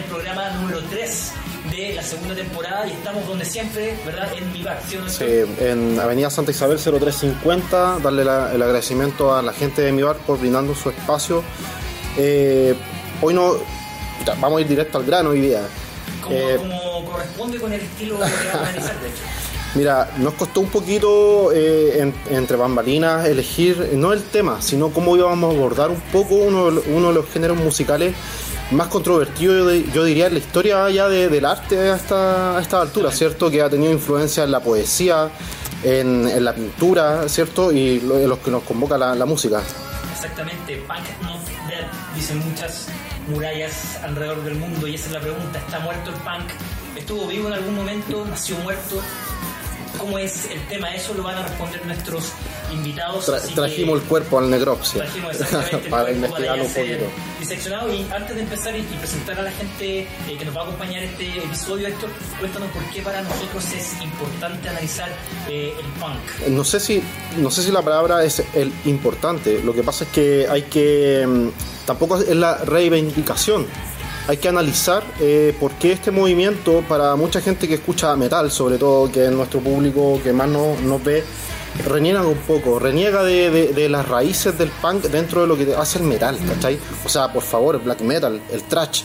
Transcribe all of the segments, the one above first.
el programa número 3 de la segunda temporada y estamos donde siempre, ¿verdad? En mi bar, ¿sí, en Avenida Santa Isabel 0350, darle el agradecimiento a la gente de mi bar por brindando su espacio. Eh, hoy no, vamos a ir directo al grano hoy día. Como, eh, como corresponde con el estilo que vamos a analizar, de hecho. Mira, nos costó un poquito eh, entre bambalinas elegir no el tema, sino cómo íbamos a abordar un poco uno, de los géneros musicales más controvertidos, yo, diría, en la historia ya del arte a esta, a esta altura, ¿cierto? Que ha tenido influencia en la poesía, en, la pintura, ¿cierto? Y en los que nos convoca la, música. Exactamente, punk not dead, dicen muchas murallas alrededor del mundo y esa es la pregunta, ¿está muerto el punk? ¿Estuvo vivo en algún momento? ¿Nació muerto? Cómo es el tema, eso lo van a responder nuestros invitados. trajimos el cuerpo al necropsia. Trajimos exactamente para investigarlo un poquito. Diseccionado y antes de empezar y, presentar a la gente eh, que nos va a acompañar este episodio, Héctor, cuéntanos por qué para nosotros es importante analizar eh, el punk. No sé si no sé si la palabra es el importante. Lo que pasa es que hay que mm, tampoco es la reivindicación hay que analizar eh, por qué este movimiento, para mucha gente que escucha metal, sobre todo, que es nuestro público que más nos, ve, reniega un poco, reniega de, las raíces del punk dentro de lo que hace el metal, ¿cachai? O sea, por favor, el black metal, el trash,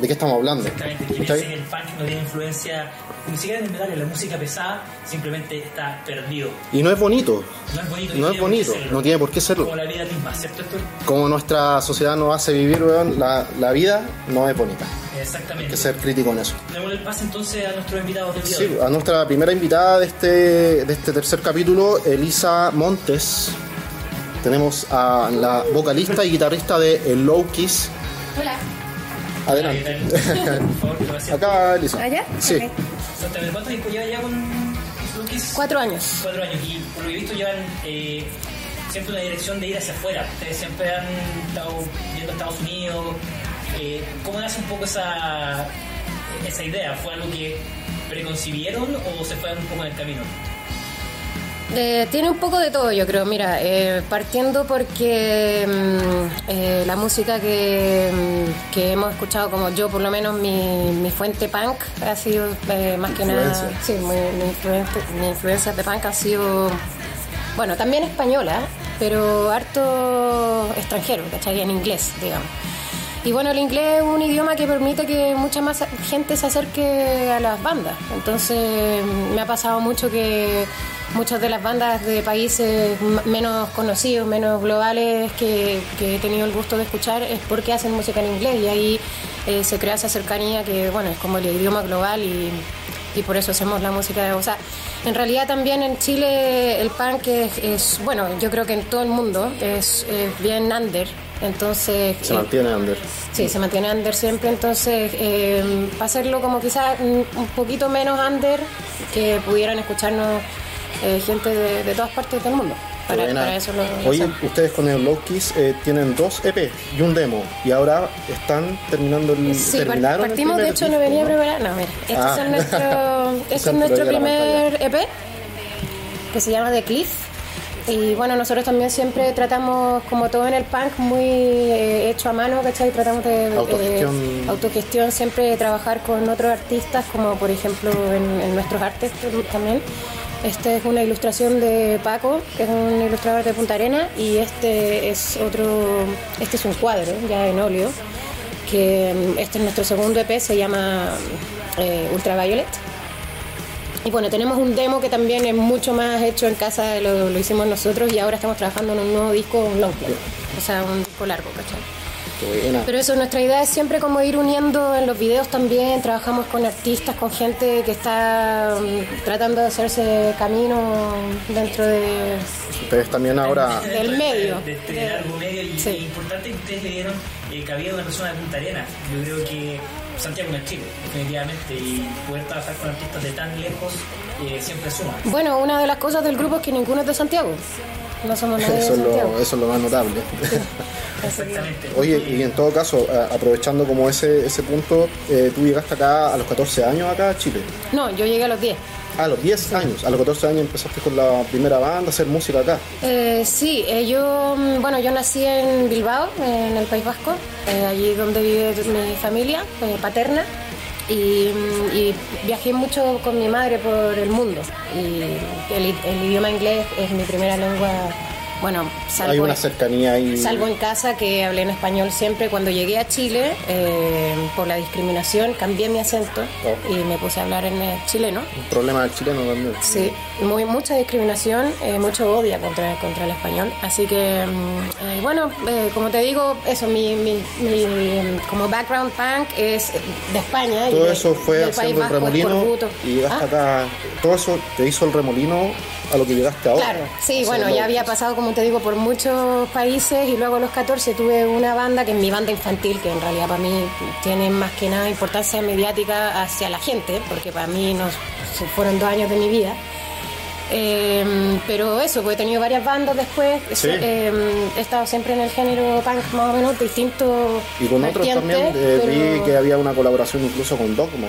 ¿de qué estamos hablando? Exactamente, el punk no tiene influencia ni siquiera en el metal, en la música pesada, simplemente está perdido. Y no es bonito. No es bonito. No es bonito, no tiene por qué serlo. Como la vida misma, ¿cierto? Como nuestra sociedad nos hace vivir, weón, la, la, vida no es bonita. Exactamente. Hay que ser crítico en eso. Démosle el pase entonces a nuestros invitados del día. Sí, a nuestra primera invitada de este, de este tercer capítulo, Elisa Montes. Tenemos a la vocalista y guitarrista de El Low Kiss. Hola. Adelante. Acá, Elisa. ¿Allá? Sí. ¿Cuánto tiempo lleva ya con Lucas? Cuatro años. Cuatro años. Y por lo que he visto llevan eh, siempre una dirección de ir hacia afuera. Ustedes siempre han estado yendo a Estados Unidos. Eh, ¿Cómo nace un poco esa, esa idea? ¿Fue algo que preconcibieron o se fue un poco en el camino? Eh, tiene un poco de todo, yo creo. Mira, eh, partiendo porque mm, eh, la música que, mm, que, hemos escuchado, como yo, por lo menos mi, mi fuente punk ha sido más que nada. Sí, mi, mi, influencia de punk ha sido, bueno, también española, pero harto extranjero, ¿cachai? En inglés, digamos. Y bueno, el inglés es un idioma que permite que mucha más gente se acerque a las bandas. Entonces, me ha pasado mucho que muchas de las bandas de países menos conocidos, menos globales que, he tenido el gusto de escuchar es porque hacen música en inglés y ahí eh, se crea esa cercanía que, bueno, es como el idioma global y, por eso hacemos la música. O sea, en realidad también en Chile el punk es, bueno, yo creo que en todo el mundo es, bien under. Entonces. Se mantiene under. Sí, se mantiene under siempre. Entonces, eh, hacerlo como quizás un poquito menos under, que pudieran escucharnos eh, gente de, todas partes del mundo. Para, eso lo Oye, ustedes con el Low Kiss eh, tienen dos EP y un demo y ahora están terminando el sí, terminaron partimos de hecho no venía a preparar no mira este ah. es nuestro este es nuestro primer EP que se llama The Cliff y bueno, nosotros también siempre tratamos, como todo en el punk, muy eh, hecho a mano, ¿cachai? Tratamos de autogestión. autogestión, siempre trabajar con otros artistas, como por ejemplo en, en nuestros artes también. Esta es una ilustración de Paco, que es un ilustrador de Punta Arena, y este es otro, este es un cuadro ya en óleo, que mm, este es nuestro segundo EP, se llama eh, Ultraviolet. Y bueno, tenemos un demo que también es mucho más hecho en casa, lo, lo hicimos nosotros y ahora estamos trabajando en un nuevo disco, un long play, o sea, un disco largo, ¿cachai? Pero eso, nuestra idea es siempre como ir uniendo en los videos también, trabajamos con artistas, con gente que está mm, tratando de hacerse camino dentro de... Ustedes también ahora... Del medio. De, largo medio y es importante que ustedes le dieron eh, cabida a una persona de Punta Arena. Yo creo que Santiago no es chico, definitivamente, y poder trabajar con artistas de tan lejos eh, siempre suma. Bueno, una de las cosas del grupo es que ninguno es de Santiago. No somos nadie Eso de lo, eso es lo más notable. Exactamente. Oye, y en todo caso, aprovechando como ese, ese punto, eh, tú llegaste acá a los 14 años acá a Chile. No, yo llegué a los 10. A los 10 años, a los 14 años empezaste con la primera banda a hacer música acá. Eh, sí, eh, yo, mm, bueno, yo nací en Bilbao, en el País Vasco, allí donde vive mi familia paterna, y, viajé mucho con mi madre por el mundo. Y el idioma inglés es mi primera lengua, bueno, salvo, Hay una cercanía ahí. salvo en casa que hablé en español siempre. Cuando llegué a Chile, eh, por la discriminación, cambié mi acento Oh. y me puse a hablar en eh, chileno. Un problema del chileno también. Sí, muy, mucha discriminación, eh, mucho odio contra, contra el español. Así que, mm, eh, bueno, eh, como te digo, eso, mi, mi, mi, como background punk es de España. y Todo de- eso fue haciendo el remolino y llegaste Ah, acá. Todo eso te hizo el remolino a lo que llegaste ahora. Claro, sí, bueno, ya había pasado, como te digo, por muchos países y luego a los 14 tuve una banda que es mi banda infantil, que en realidad para mí tiene más que nada importancia mediática hacia la gente, porque para mí no, fueron dos años de mi vida. Eh, pero eso, pues he tenido varias bandas después, Sí. Eh, he estado siempre en el género punk más o menos distintos. Y con otros también eh, vi que había una colaboración incluso con Dogma.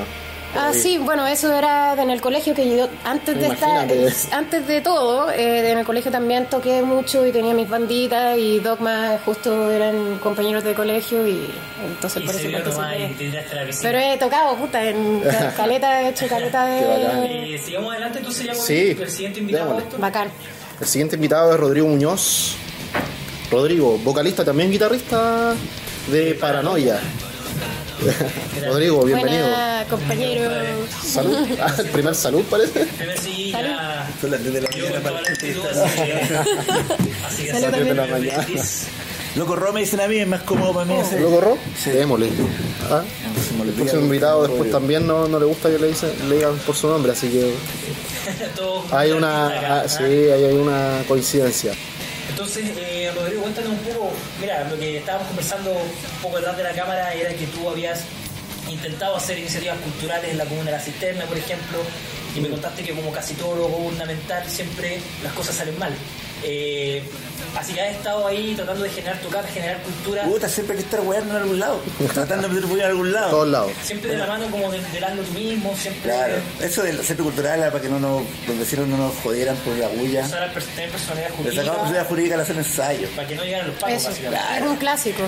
Ah, sí, bueno, eso era en el colegio que yo, antes de estar, antes de todo, eh, en el colegio también toqué mucho y tenía mis banditas y Dogma justo eran compañeros de colegio y entonces Y por eso participé. Pero he tocado, puta, en ca- caleta, he hecho caleta de... Sigamos adelante entonces ya con Sí, el siguiente invitado. Bacán. El siguiente invitado es Rodrigo Muñoz. Rodrigo, vocalista, también guitarrista de Paranoia. Rodrigo, bienvenido. Buena, compañero. Salud. Ah, el primer salud parece. Salud. ya. Son las 10 de la Yo mañana para así que. Así que Salud de la mañana. Loco, Ro me dicen a mí, es más cómodo para mí ese. ¿Lo corro? Sí. Démosle. Ah, El invitado después también no, no le gusta que le, dicen, le digan por su nombre, así que hay una, ah, sí, hay una coincidencia. Entonces, eh, Rodrigo, cuéntanos un poco, mira, lo que estábamos conversando un poco detrás de la cámara era que tú habías intentado hacer iniciativas culturales en la comuna de la Cisterna, por ejemplo, y me contaste que como casi todo lo gubernamental siempre las cosas salen mal. Eh, así que has estado ahí tratando de generar tocar, generar cultura, Puta, siempre hay que estar weando en algún lado. Tratando de bulla en algún A lado. todos lados. siempre de la mano como de, del ángulo tú mismo, siempre Claro, eso del centro cultural era para que no nos, los vecinos no nos jodieran por la bulla. usar tener personalidad Le jurídica sacamos personalidad jurídica al hacer ensayos. para que no llegaran los pagos, Eso, básicamente. es un clásico.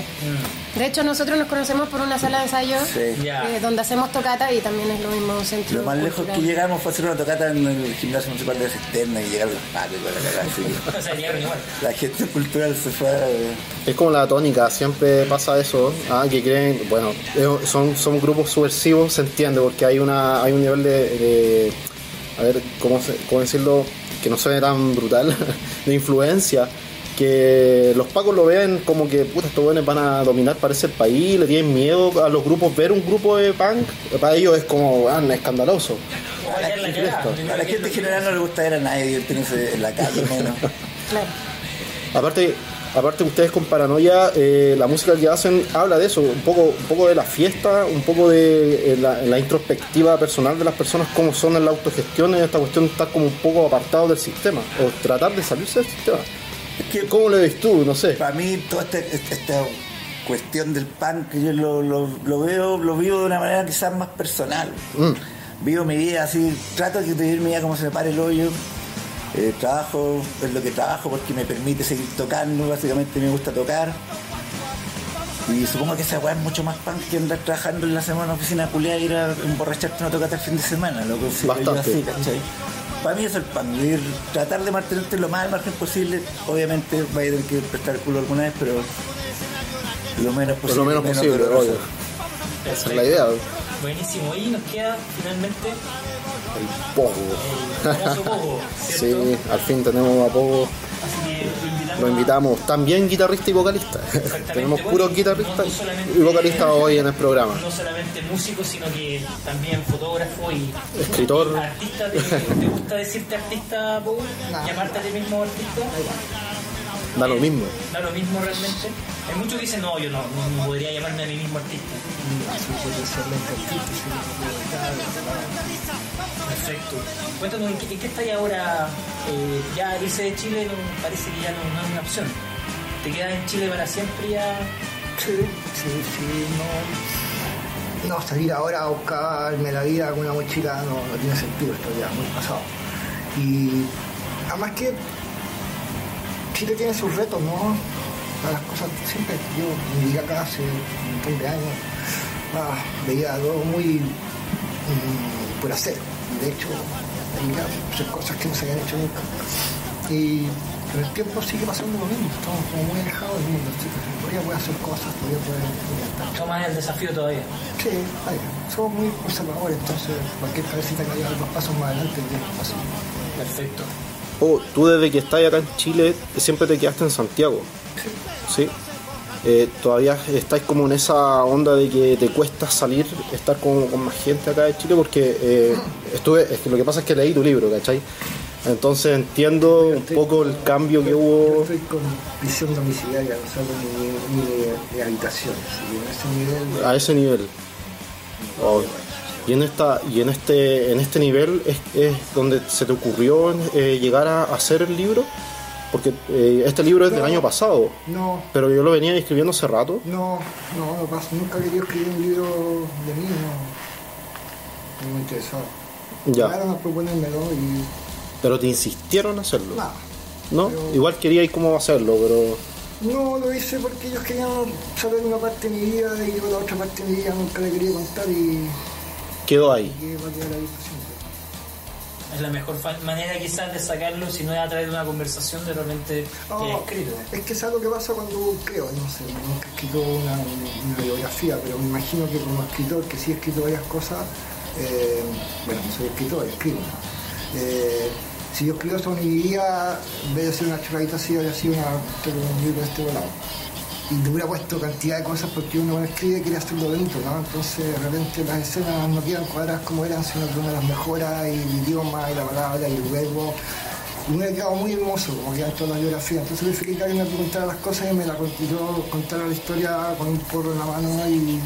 De hecho, nosotros nos conocemos por una sala de ensayo Sí. Eh, donde hacemos tocata y también es lo mismo centro Lo más lejos que cultural. llegamos fue hacer una tocata en el gimnasio municipal de Cisterna y llegar los pacos y la así igual. La gente cultural se fue. Es como la tónica, siempre pasa eso, ah, que creen, bueno, son, son grupos subversivos, se entiende, porque hay una hay un nivel de, de- a ver, ¿cómo, se- cómo decirlo? Que no suene tan brutal, de influencia, que los pacos lo ven como que, puta, estos buenos van a dominar, parece el país, le tienen miedo a los grupos, ver un grupo de punk, para ellos es como, escandaloso. La. A la gente en general no le gusta ver a nadie divertirse en la calle, menos. Claro. Aparte, aparte ustedes con Paranoia, eh, la música que hacen habla de eso, un poco, un poco de la fiesta, un poco de eh, la, la introspectiva personal de las personas, cómo son en la autogestión, en esta cuestión está como un poco apartado del sistema, o tratar de salirse del sistema. Es que ¿Cómo lo ves tú? No sé. para mí toda esta, esta cuestión del punk yo lo, lo, lo veo, lo vivo de una manera quizás más personal. Vivo mi vida así, trato de vivir mi vida como se me pare el hoyo. Eh, trabajo, es lo que trabajo porque me permite seguir tocando, básicamente me gusta tocar. Y supongo que esa weá es mucho más punk que andar trabajando en la semana en una oficina culiada y ir a emborracharte una tocata el fin de semana, lo yo así, ¿cachai? Para mí eso es el punk, vivir- tratar de mantenerte lo más al margen posible, obviamente vaya a tener que prestar el culo alguna vez, pero lo menos Por posible. lo menos posible, obvio. Esa es la idea, el Buenísimo. Y nos queda finalmente el famoso Pogo, Sí, al fin tenemos a poco, Así que lo invitamos lo a- invitamos, también guitarrista y vocalista. Tenemos Bueno, puros y guitarristas no y vocalistas hoy en el programa. No solamente músico, sino que también fotógrafo y Escritor. artista. ¿Te, te gusta decirte artista, Pogo? ¿Llamarte a ti mismo artista? Da lo mismo. Da lo mismo realmente. Hay muchos que dicen, no, yo no, no, no podría llamarme a mí mismo artista. Perfecto. Cuéntanos, ¿en qué, en qué estáis ahora? Eh, ya irse de Chile no, parece que ya no, no es una opción. ¿Te quedas en Chile para siempre ya? Sí, sí, sí, no. No, salir ahora a buscarme la vida con una mochila no, no tiene sentido, esto ya muy pasado. Y además que Chile tiene sus retos, ¿no? Las cosas siempre, yo viví acá hace un montón de años, ah, veía todo muy mm, por hacer. De hecho, veía cosas que no se habían hecho nunca. Y con el tiempo sigue pasando lo mismo, estamos como muy alejados del mundo, chicos. Todavía puedo hacer cosas, todavía puedo intentar. Tomas el desafío todavía. Sí, vaya, somos muy conservadores, entonces cualquier cabecita que haya dos pasos más adelante. Perfecto. Oh, tú desde que estás acá en Chile siempre te quedaste en Santiago. Sí. Eh, todavía estáis como en esa onda de que te cuesta salir, estar con, con más gente acá de Chile, porque eh, estuve, es que lo que pasa es que leí tu libro, ¿cachai? Entonces entiendo un poco el cambio que Yo hubo. estoy con visión domiciliaria, o sea, con mi, mi de, de habitación, que en ese nivel a ese nivel. Oh, Y en esta y en este en este nivel es, es donde se te ocurrió eh, llegar a hacer el libro, porque eh, este libro es del año pasado, No, pero yo lo venía escribiendo hace rato. no, no, no pasa, nunca quería escribir un libro de mí, no, no me interesaba. Ya. Llegaron a proponérmelo y Pero te insistieron en hacerlo. nada. ¿No? Pero- Igual quería ir cómo hacerlo, pero No, lo hice porque ellos querían saber una parte de mi vida y yo la otra parte de mi vida nunca le quería contar y quedó ahí. que va a quedar ahí para siempre. Es la mejor manera quizás de sacarlo, si no es a través de una conversación de repente que No, es escrito. es que es algo que pasa cuando creo, no sé, nunca he escrito una, una biografía, pero me imagino que como escritor, que sí he escrito varias cosas, eh, bueno, no soy escritor, escribo. ¿no? Eh, si yo escribo sobre mi vida, en vez de hacer una chorradita así, habría sido una, un libro de este volado. Y te hubiera puesto cantidad de cosas porque uno cuando escribe quiere hacerlo bonito, ¿no? Entonces de repente las escenas no quedan cuadradas como eran, sino que uno las mejora y el idioma y la palabra y el verbo y me ha quedado muy hermoso, como quedan todas las biografías. Entonces preferí que alguien me preguntara las cosas y me la contó, contara la historia con un porro en la mano y,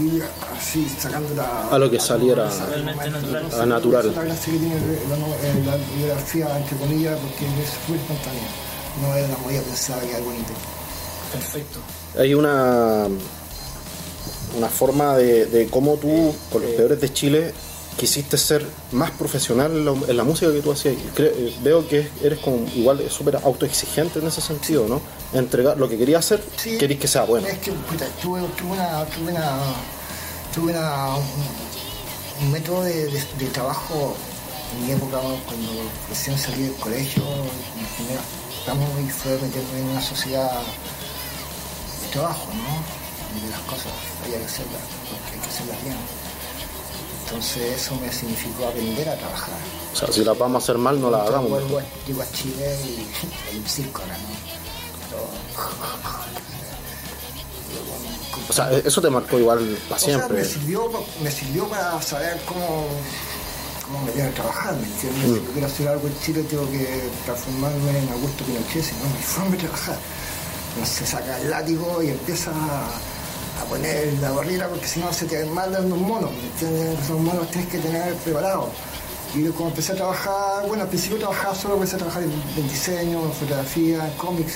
y así sacándola A lo que saliera. Natural. A natural. Es la gracia que tiene la, no- eh, la biografía, entre comillas, porque es muy espontánea. No es una movida pensada que es bonito. Perfecto. Hay una una forma de, de cómo tú, con los peores de Chile, quisiste ser más profesional en la, en la música que tú hacías. Eh, veo que eres como igual súper autoexigente en ese sentido, ¿no? Entregar lo que querías hacer, Sí. querís que sea bueno. Es que puta, tuve, tuve una, tuve una, tuve una, un, método de, de- de trabajo en mi época cuando recién salí del colegio, ramos y fue meterme en una sociedad trabajo, ¿no? Donde las cosas había que hacerlas, porque hay que hacerlas bien. Entonces eso me significó aprender a trabajar. O sea, si las vamos a hacer mal, no las hagamos. Vuelvo a- Llego a Chile y hay un circo acá, ¿no? Pero- O sea, eso te marcó igual para O sea, siempre. me sirvió, me sirvió para saber cómo, cómo me voy a trabajar, ¿me entiendes? Mm. Si yo quiero hacer algo en Chile, tengo que transformarme en Augusto Pinochet, si no, mi forma de trabajar. Se saca el látigo y empieza a, poner la barrera, porque si no se te mandan los monos, ¿me entiendes? Esos monos tienes que tener preparados. Y como empecé a trabajar, bueno, al principio trabajaba solo, empecé a trabajar en, diseño, en fotografía, en cómics,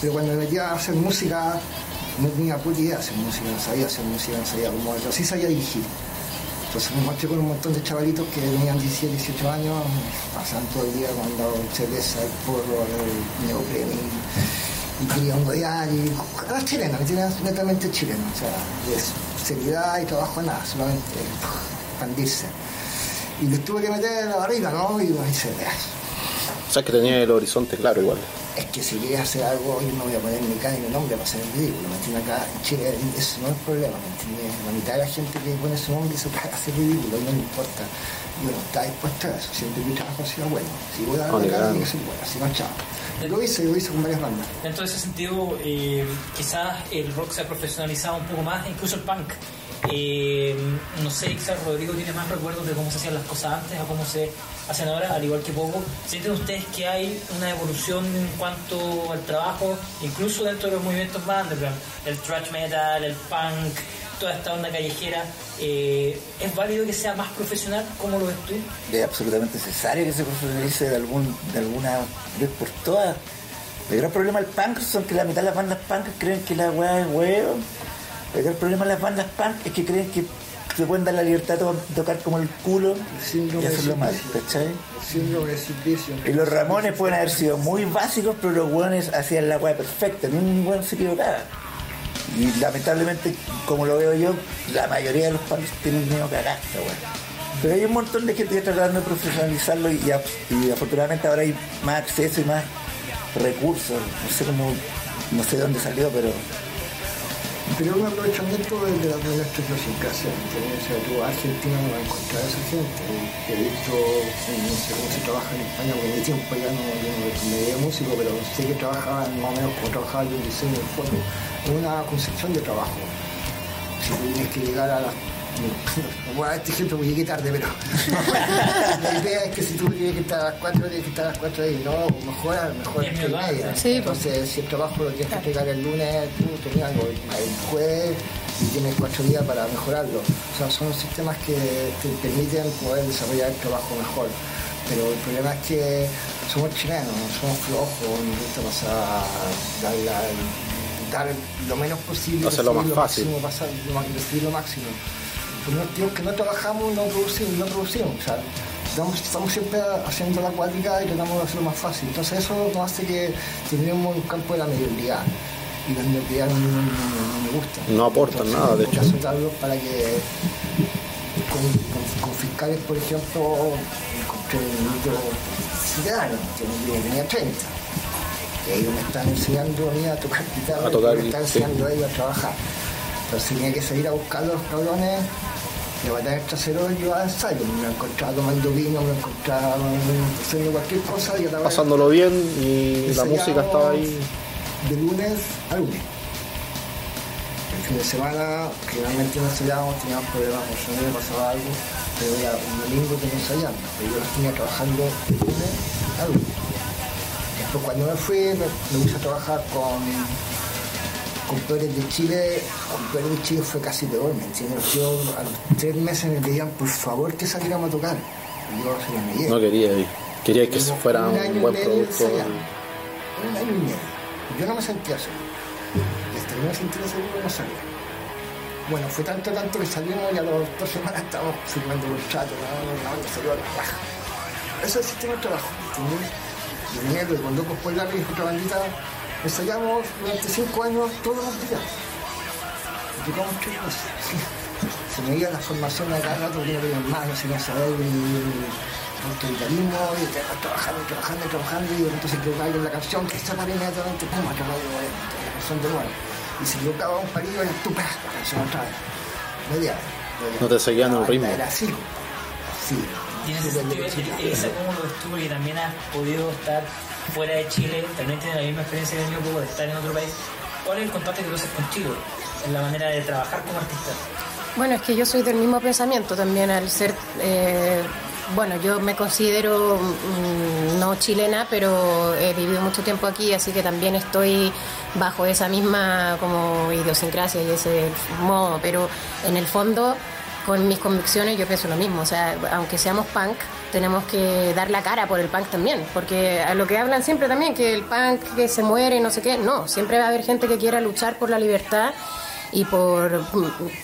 pero cuando me metí a hacer música, no tenía puta idea de hacer música, no sabía hacer música, no sabía cómo, pero sí sabía dirigir. Entonces me encontré con un montón de chavalitos que tenían 17, 18 años, pasaban todo el día cuando cerveza, el porro, el neopreno y, y querían godear y las chilenas, netamente chilenos, o sea, de seriedad y trabajo nada, solamente expandirse. Y les tuve que meter en la barriga, ¿no? Y dice, "Veas, O sea, que tenía el horizonte claro igual. es que si quería hacer algo, yo no voy a poner mi cara y mi nombre para hacer el ridículo. ¿me entiendes? Acá en Chile eso no es problema, ¿me entiendes? La mitad de la gente que pone su nombre se hacer ridículo, no le importa. Y bueno, está dispuesto a eso, siempre mi trabajo ha sido bueno. Si voy a dar la cara, tiene que ser bueno, si no, chao. Lo hice, lo hice con varias bandas. Dentro de ese sentido, eh, quizás el rock se ha profesionalizado un poco más, incluso el punk. Eh, no sé, quizás Rodrigo tiene más recuerdos de cómo se hacían las cosas antes a cómo se hacen ahora, al igual que Poco. ¿Sienten ustedes que hay una evolución en cuanto al trabajo, incluso dentro de los movimientos más underground? El thrash metal, el punk, toda esta onda callejera. eh, ¿Es válido que sea más profesional? ¿Cómo lo ves tú? es absolutamente necesario que se profesionalice de, algún, de alguna vez por todas. El gran problema del punk son que la mitad de las bandas punk creen que la weá es huevo. El gran problema de las bandas punk es que creen que se pueden dar la libertad de to- tocar como el culo y hacerlo mal. ¿cachai? El síndrome de Simplicio. Y los Ramones pueden haber sido muy básicos, pero los hueones hacían la weá perfecta, ni un hueón se equivocaba. Y lamentablemente, como lo veo yo, la mayoría de los punks tienen miedo cagada esta weá. Pero hay un montón de gente que está tratando de profesionalizarlo y, y afortunadamente ahora hay más acceso y más recursos. No sé cómo, no sé de dónde salió, pero Pero un aprovechamiento de, de de nuestra idiosincrasia. ¿entiendes? O sea, tú Argentina no vas a encontrar a esa gente. He visto, no sé cómo se trabaja en España, porque mi tiempo ya no, yo no me veía músico, pero sé que trabajaban más o menos como trabajaba yo en diseño de foto. Es una concepción de trabajo. Si tienes que llegar a las bueno, este ejemplo pues llegué tarde, pero la idea es que si tú tienes que estar a las 4, tienes que estar a las 4 ahí, no, mejor, mejor y verdad, media. sí, pues. Entonces, si el trabajo lo tienes que entregar el lunes, tú tenías algo el jueves y tienes cuatro días para mejorarlo. O sea, son sistemas que te permiten poder desarrollar el trabajo mejor. Pero el problema es que somos chilenos, somos flojos, nos gusta pasar, dar, la- dar lo menos posible, Hacerlo recibir más fácil. máximo, pasar, lo recibir lo máximo. Unos tíos que no trabajamos, no producimos, no producimos. O sea, estamos, estamos siempre haciendo la acuática y tratamos de hacerlo más fácil. Entonces eso nos hace que tenemos un campo de la mediocridad. Y la mediocridad no, no- no- no me gusta. No aportan Entonces, nada, de hecho. para que con, con- con fiscales, por ejemplo, encontré un niño ciudadano, que no tenía 30. Y ahí me están enseñando a mí a tocar guitarra, A tocar, y me están sí. enseñando a ellos a trabajar. Entonces tenía que salir a buscar los cabrones, levantar el trasero y yo a ensayo. Me encontraba tomando vino, me encontraba haciendo cualquier cosa y a la vez Pasándolo bien y la música estaba ahí. De lunes a lunes. El fin de semana, generalmente no ensayábamos, teníamos problemas, me pasaba algo, pero era un domingo que no ensayábamos. Pero yo tenía trabajando de lunes a lunes. Después cuando me fui, me, me puse a trabajar con, con Pérez de Chile. Con Pérez de Chile fue casi peor, ¿me entiendes? Yo a los tres meses me pedían por favor que saliéramos a tocar. Y yo se negué. No quería ir. Quería que Tuvimos fuera un un buen producto. Un año y medio. Yo no me sentía seguro. Y hasta que no me sentía seguro no salía. Bueno, fue tanto, tanto que salimos y a las dos semanas estábamos firmando contrato, ¿no? la banda salió a la raja. Ese es el sistema de trabajo, ¿entendés? Y venía que con Locos por la y otra bandita, ensayamos durante cinco años todos los días. Y tocamos tres veces. Se me iba la formación a cada rato, tenían más, no sabían saber el autoritarismo, y te- trabajando, trabajando, trabajando, y de repente se equivocaba en la canción, que estaba inmediatamente, pum, acababa de la canción de nuevo. Y se equivocaba un palillo, era tú, la canción otra vez. Media media No te seguían el ritmo. Era así, así. Y derechita. esa cómo lo tú, porque también has podido estar fuera de Chile, también tienes la misma experiencia que yo, de estar en otro país. ¿Cuál es el contacto que tú haces contigo en la manera de trabajar como artista? Bueno, es que yo soy del mismo pensamiento también al ser, eh, bueno, yo me considero mm, no chilena, pero he vivido mucho tiempo aquí, así que también estoy bajo esa misma como idiosincrasia y ese modo, pero en el fondo con mis convicciones yo pienso lo mismo, o sea, aunque seamos punk, tenemos que dar la cara por el punk también, porque a lo que hablan siempre también, que el punk que se muere, no sé qué, no, siempre va a haber gente que quiera luchar por la libertad y por,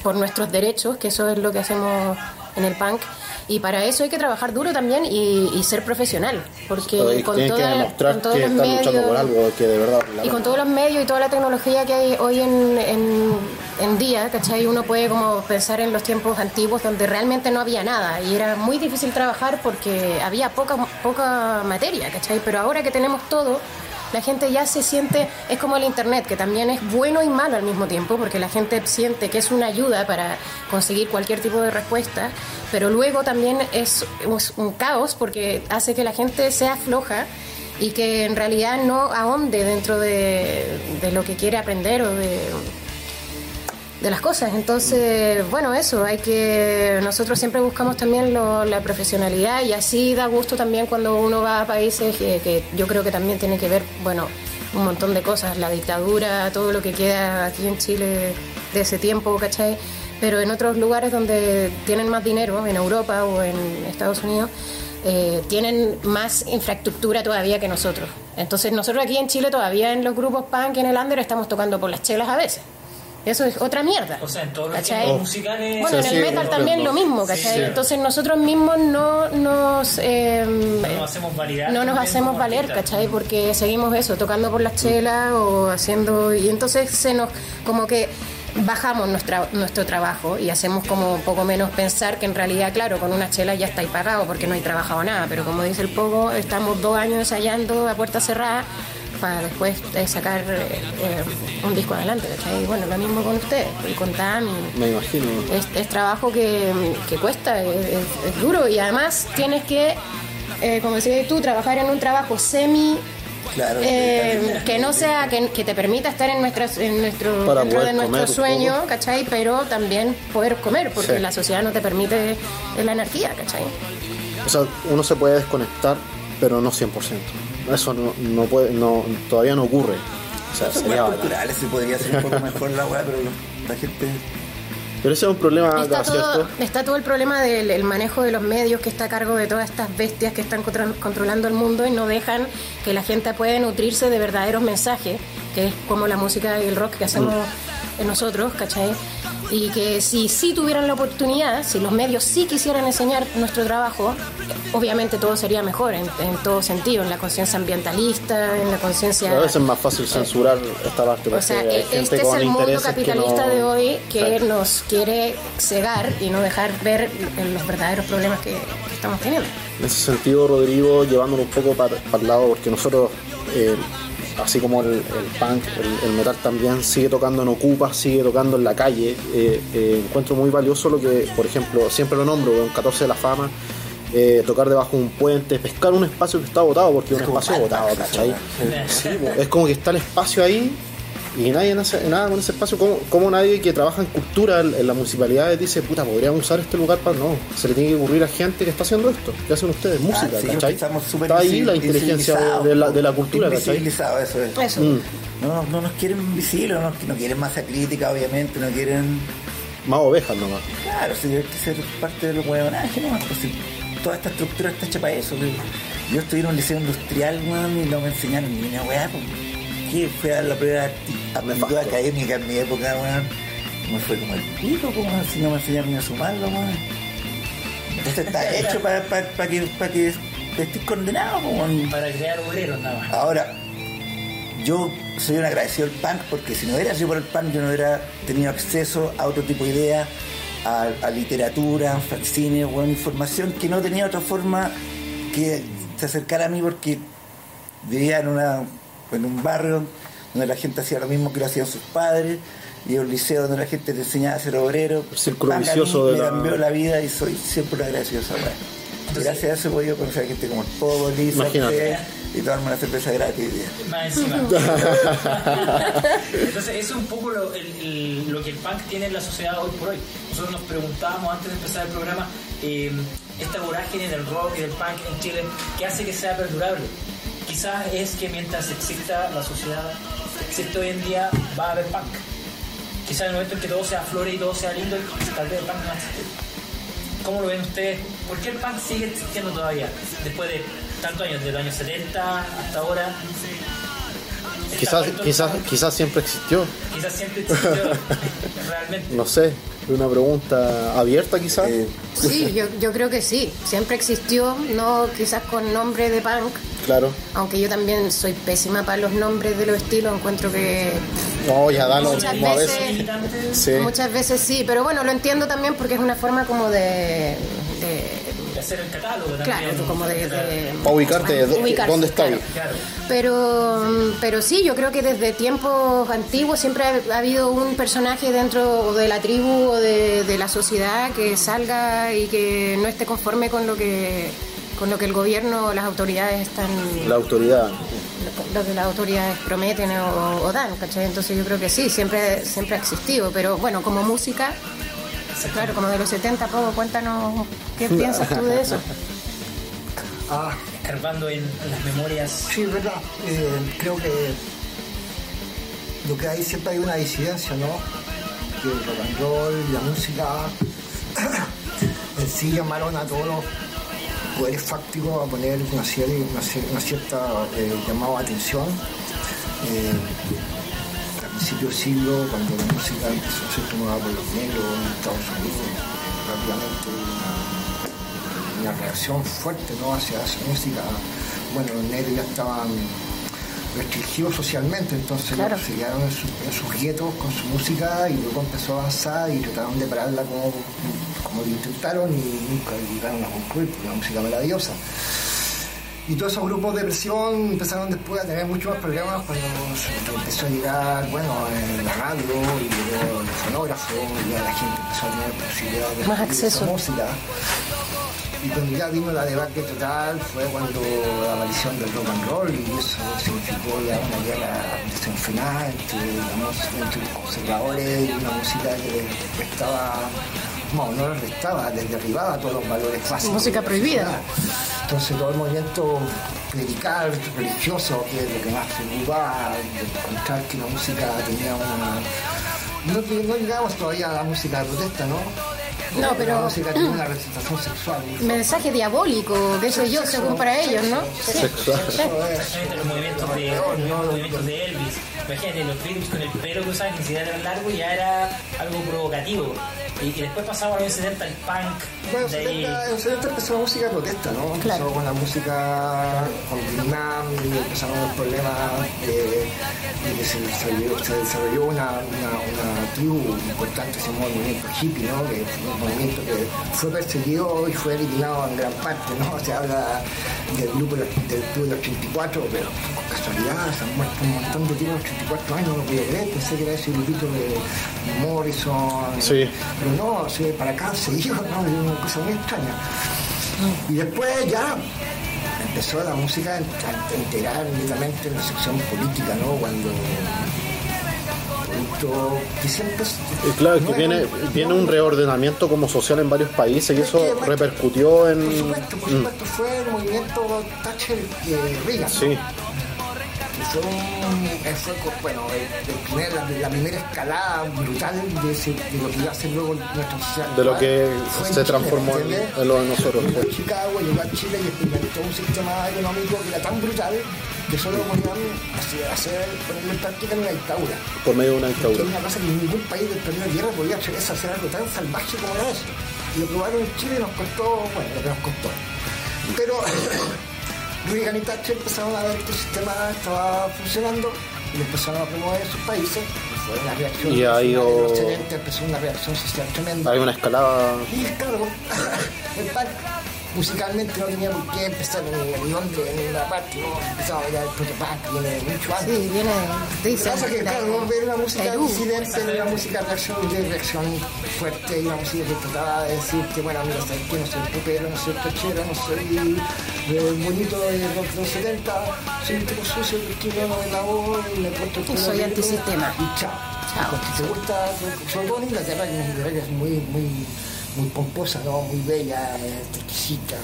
por nuestros derechos, que eso es lo que hacemos en el punk. Y para eso hay que trabajar duro también y, y ser profesional, porque con, toda- con todos los medios- por algo que de verdad. la y con todos los medios y toda la tecnología que hay hoy en, en, en día, ¿cachai? Uno puede como pensar en los tiempos antiguos donde realmente no había nada y era muy difícil trabajar porque había poca, poca materia, ¿cachai? Pero ahora que tenemos todo, la gente ya se siente, es como el Internet, que también es bueno y malo al mismo tiempo, porque la gente siente que es una ayuda para conseguir cualquier tipo de respuesta, pero luego también es, un caos porque hace que la gente sea floja y que en realidad no ahonde dentro de, de lo que quiere aprender o de, de las cosas. Entonces, bueno, eso, hay que nosotros siempre buscamos también lo- la profesionalidad y así da gusto también cuando uno va a países que, yo creo que también tiene que ver, bueno, un montón de cosas, la dictadura, todo lo que queda aquí en Chile de ese tiempo, ¿cachai? Pero en otros lugares donde tienen más dinero, en Europa o en Estados Unidos, eh, tienen más infraestructura todavía que nosotros. Entonces nosotros aquí en Chile todavía en los grupos punk en el under estamos tocando por las chelas a veces. Eso es otra mierda. O sea, en todos los musicales. Bueno, en el sí, metal también lo mismo, ¿cachai? Sí. Entonces nosotros mismos no nos... eh, no nos hacemos validar. no nos también hacemos como valer, artistas. ¿cachai? Porque seguimos eso, tocando por las chelas o haciendo... Y entonces se nos... como que bajamos nuestra, nuestro trabajo y hacemos como un poco menos pensar que en realidad, claro, con una chela ya estáis pagado porque no hay trabajado nada, pero como dice el Pogo, estamos dos años ensayando a puerta cerrada para después eh, sacar eh, eh, un disco adelante, ¿cachai? Y bueno, lo mismo con ustedes, y con Tami. Me imagino. Es, es trabajo que, que cuesta, es, es- duro y además tienes que, eh, como decías tú, trabajar en un trabajo semi Claro. eh, que no sea que, que te permita estar en nuestras en nuestro Para dentro de nuestro sueño. ¿cachai? pero también poder comer porque Sí. la sociedad no te permite la anarquía ¿cachai? O sea, uno se puede desconectar, pero no 100%. Eso no, no puede, no, todavía no ocurre. O sea, Son sería culturales, se podría hacer un poco mejor la weá, pero la gente. Pero ese es un problema Está acá, todo, está todo el problema del el manejo de los medios que está a cargo de todas estas bestias que están contra- controlando el mundo y no dejan que la gente pueda nutrirse de verdaderos mensajes, que es como la música y el rock que hacemos Mm. En nosotros, ¿cachai? Y que si sí tuvieran la oportunidad, si los medios sí quisieran enseñar nuestro trabajo, obviamente todo sería mejor en, en todo sentido, en la conciencia ambientalista, en la conciencia... A veces es más fácil censurar esta parte O sea, hay e- gente este es el mundo capitalista no- de hoy que Claro. nos quiere cegar y no dejar ver los verdaderos problemas que, que estamos teniendo. En ese sentido, Rodrigo, llevándolo un poco para, para el lado, porque nosotros, eh, así como el, el punk, el, el metal también sigue tocando en Ocupa, sigue tocando en la calle, eh, eh, encuentro muy valioso lo que, por ejemplo, siempre lo nombro, en 14 de la fama, eh, tocar debajo de un puente, pescar un espacio que está botado, porque es un espacio Batman, botado, ¿cachai? Sí, es como que está el espacio ahí y nadie hace nada con ese espacio. como como nadie que trabaja en cultura en, en la municipalidad dice, puta, podríamos usar este lugar para. No, se le tiene que ocurrir a gente que está haciendo esto. ¿Qué hacen ustedes? Música, Ah, sí, ¿cachai? Está ahí la inteligencia de, de la, de la cultura, ¿cachai? Eso es. Eso. Mm. No, no nos quieren visibles, no, no quieren masa crítica, obviamente, no quieren. Más ovejas nomás. Claro, sí, hay que ser parte del huevonaje, ¿no? Pues, si toda esta estructura está hecha para eso. pues. Yo estuve en un liceo industrial, weón, y no me enseñaron ni una weá, pues. ¿Qué fue a la primera acti- aptitud Nefasto. académica en mi época, weón? Me fue como el pico, como si no me enseñaron ni a sumarlo, weón. Entonces está hecho para, para, para que, para que estés condenado, weón. Para crear obreros nada más. Ahora, yo soy un agradecido al punk porque si no hubiera sido por el punk yo no hubiera tenido acceso a otro tipo de ideas, a, a literatura, a fanzines, o información que no tenía otra forma que se acercara a mí porque vivía en, una, en un barrio donde la gente hacía lo mismo que lo hacían sus padres y un liceo donde la gente te enseñaba a ser obrero. El círculo vicioso mí de me la- cambió la vida y soy siempre un agradecido a esa weá. Gracias a eso he podido conocer a gente como el Pogo, Lisa, y tomarme una cerveza gratis. Más encima. Entonces, eso es un poco lo, el- el- lo que el punk tiene en la sociedad hoy por hoy. Nosotros nos preguntábamos antes de empezar el programa, eh, esta vorágine del rock y del punk en Chile, ¿qué hace que sea perdurable? Quizás es que mientras exista la sociedad que existe hoy en día, va a haber punk. Quizás en el momento en que todo sea flores y todo sea lindo, tal vez el punk no existir. ¿Cómo lo ven ustedes? ¿Por qué el punk sigue existiendo todavía? Después de tantos años, desde los años 70 hasta ahora. ¿Está Quizás, quizás, quizás siempre existió. Quizás siempre existió realmente. No sé, es una pregunta abierta quizás. Eh, Sí, yo, yo creo que sí. Siempre existió, no quizás con nombre de punk, Claro. aunque yo también soy pésima para los nombres de los estilos. Encuentro que No, ya da lo Muchas mismo a veces-. Sí. muchas veces sí, pero bueno, lo entiendo también porque es una forma como de, de hacer el catálogo también. Claro, como de, de- Para ubicarte, ¿dó- ubicarse, ¿dónde está? Claro. Pero, pero sí, yo creo que desde tiempos antiguos siempre ha, ha habido un personaje dentro de la tribu o de, de la sociedad que salga y que no esté conforme con lo que con lo que el gobierno o las autoridades están La autoridad. lo que las autoridades prometen o, o dan, ¿cachai? Entonces yo creo que sí, siempre, siempre ha existido, pero bueno, como música, claro, como de los 70, poco, cuéntanos qué piensas tú de eso. Ah, Escarbando en las memorias. sí, es verdad. Eh, creo que lo que hay siempre hay una disidencia, ¿no? Que el rock and roll, la música, en sí llamaron a todos los poderes fácticos a poner una, serie- una, cier- una cierta eh, llamado atención. Eh, a principios del siglo, cuando la música empezó a ser tomada por los negros en Estados Unidos, rápidamente una, una reacción fuerte ¿no? hacia esa música. Bueno, los negros ya estaban socialmente, entonces Claro. se quedaron en, su- en sus guetos con su música y luego empezó a avanzar y trataron de pararla como, como lo intentaron y nunca llegaron a concluir, porque la música maravillosa. Y todos esos grupos de presión empezaron después a tener muchos más problemas cuando se empezó a llegar, bueno, en la radio y luego el fonógrafo, y ya la gente empezó a tener posibilidad de Más esa música. Y cuando ya vino la debacle total fue cuando la aparición del rock and roll y eso significó ya una guerra desenfrenada entre, música, entre los conservadores y una música que estaba, no, no le restaba, les derribaba todos los valores básicos. Música prohibida. Entonces todo el movimiento clerical, religioso, que es lo que más se ocupaba, de encontrar que la música tenía una... No, no llegamos todavía a la música de protesta, ¿no? No, pero- La música tiene una representación sexual. muy fuerte. Mensaje diabólico, qué sé yo, según para ellos, ¿no? Sí. Sexual. Los movimientos de, los movimientos de Elvis. Imagínate, los Beatles con el pelo que usaban, que siquiera era largo, ya era algo provocativo. Y, y después pasaba a los 70 el punk. Bueno, en ahí- 70, en 70 empezó la música protesta, ¿no? Empezó con la música con y empezaron los problemas de, de que se desarrolló, se desarrolló una, una, una tribu importante, ese movimiento hippie, ¿no? Que fue un movimiento que fue perseguido y fue eliminado en gran parte, ¿no? Se habla del grupo del, club del 84, pero por casualidad se han muerto un montón de tipos de 84 años, no lo podía creer, pensé que era ese grupito de Morrison, Sí. pero no, para acá seguido, ¿no? Es una cosa muy extraña. Y después ya empezó la música a integrar netamente en la sección política, ¿no? Cuando que siempre claro, es no que es viene, un- viene no- un reordenamiento como social en varios países y eso repercutió en... Por supuesto, por Mm, supuesto, fue el movimiento Thatcher eh, Reagan. Sí, que fue co- bueno, el, el primer- la, primera escalada brutal de, ese- de lo que iba a ser luego nuestra sociedad. de lo que en se Chile, transformó en, ¿entiendes? en lo de nosotros. Llegó a pues. Chicago, llegó a Chile y experimentó un sistema económico que era tan brutal que solo podían hacer, hacer ponerlo en práctica en una dictadura. Por medio de una dictadura. es una cosa que ningún país del planeta Tierra podía hacer, es hacer algo tan salvaje como era eso. Y lo probaron en Chile y nos costó, bueno, lo que nos costó. Pero Reagan y Thatcher empezaron a ver que el sistema estaba funcionando y empezaron a promover sus países. Y fue una reacción. Y ha al final ido- de los 70 empezó una reacción social tremenda. Hay una escalada... Y claro, el punk musicalmente no tenía por qué empezar en, en Londres, en una parte, no, empezaba a bailar el protopunk, viene mucho antes. Sí, viene, Lo que pasa es que, de claro, ver una música Perú. disidente, una música de reacción, de fuerte y una música que trataba de decir que, bueno, mira, sabes que no soy popero, no soy cochero, no soy eh, bonito de de los 70, soy un tipo sucio quiero de la voz y me porto Y soy antisistema. Y chao. Chao. Porque te gusta, sobre todo en Inglaterra que es muy, muy muy pomposa, ¿no? muy bella, eh, exquisita.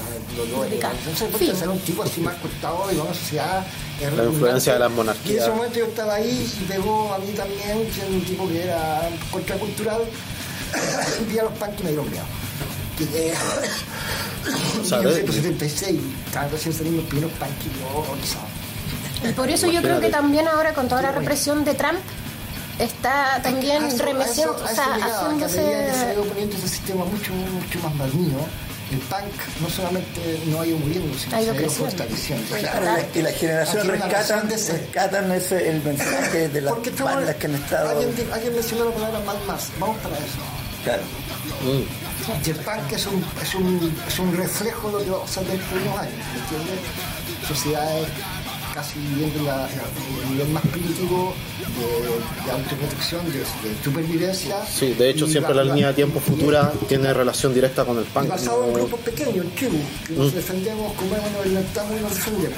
Delicada. Entonces, pues, ser un tipo así más cortado y una sociedad eh, La influencia de las y en monarquías. ese momento yo estaba ahí y pegó a mí también, siendo un tipo que era contracultural, un día los punks me dieron miedo. O sea, en de- 1976, estaban recién saliendo los primeros punks y yo. Y por eso yo creo que también ahora con toda la represión de Trump está también A eso- remeciendo, a eso- o sea, que que se haciéndose... iba poniendo ese sistema mucho, mucho más dañino, el punk no solamente no ha ido muriendo, sino Ha que ido se ha ido fortaleciendo. Claro, y la, la generación rescatan, de rescatan ese, el mensaje de las Porque estamos- bandas que han estado. Alguien, alguien mencionó la palabra Mad Max. Vamos para eso. Claro. Y el punk es un, es un, es un reflejo de lo que vamos a ver por unos años, ¿me entiendes? Sociedades casi viviendo la, la- el nivel más primitivo de, de autoprotección, de, de supervivencia. Sí, de hecho siempre la línea de tiempo futura tiene relación directa con el punk. basado en ¿no? grupos pequeños, en tribus, que nos defendemos, comémonos, inventamos y nos defendemos.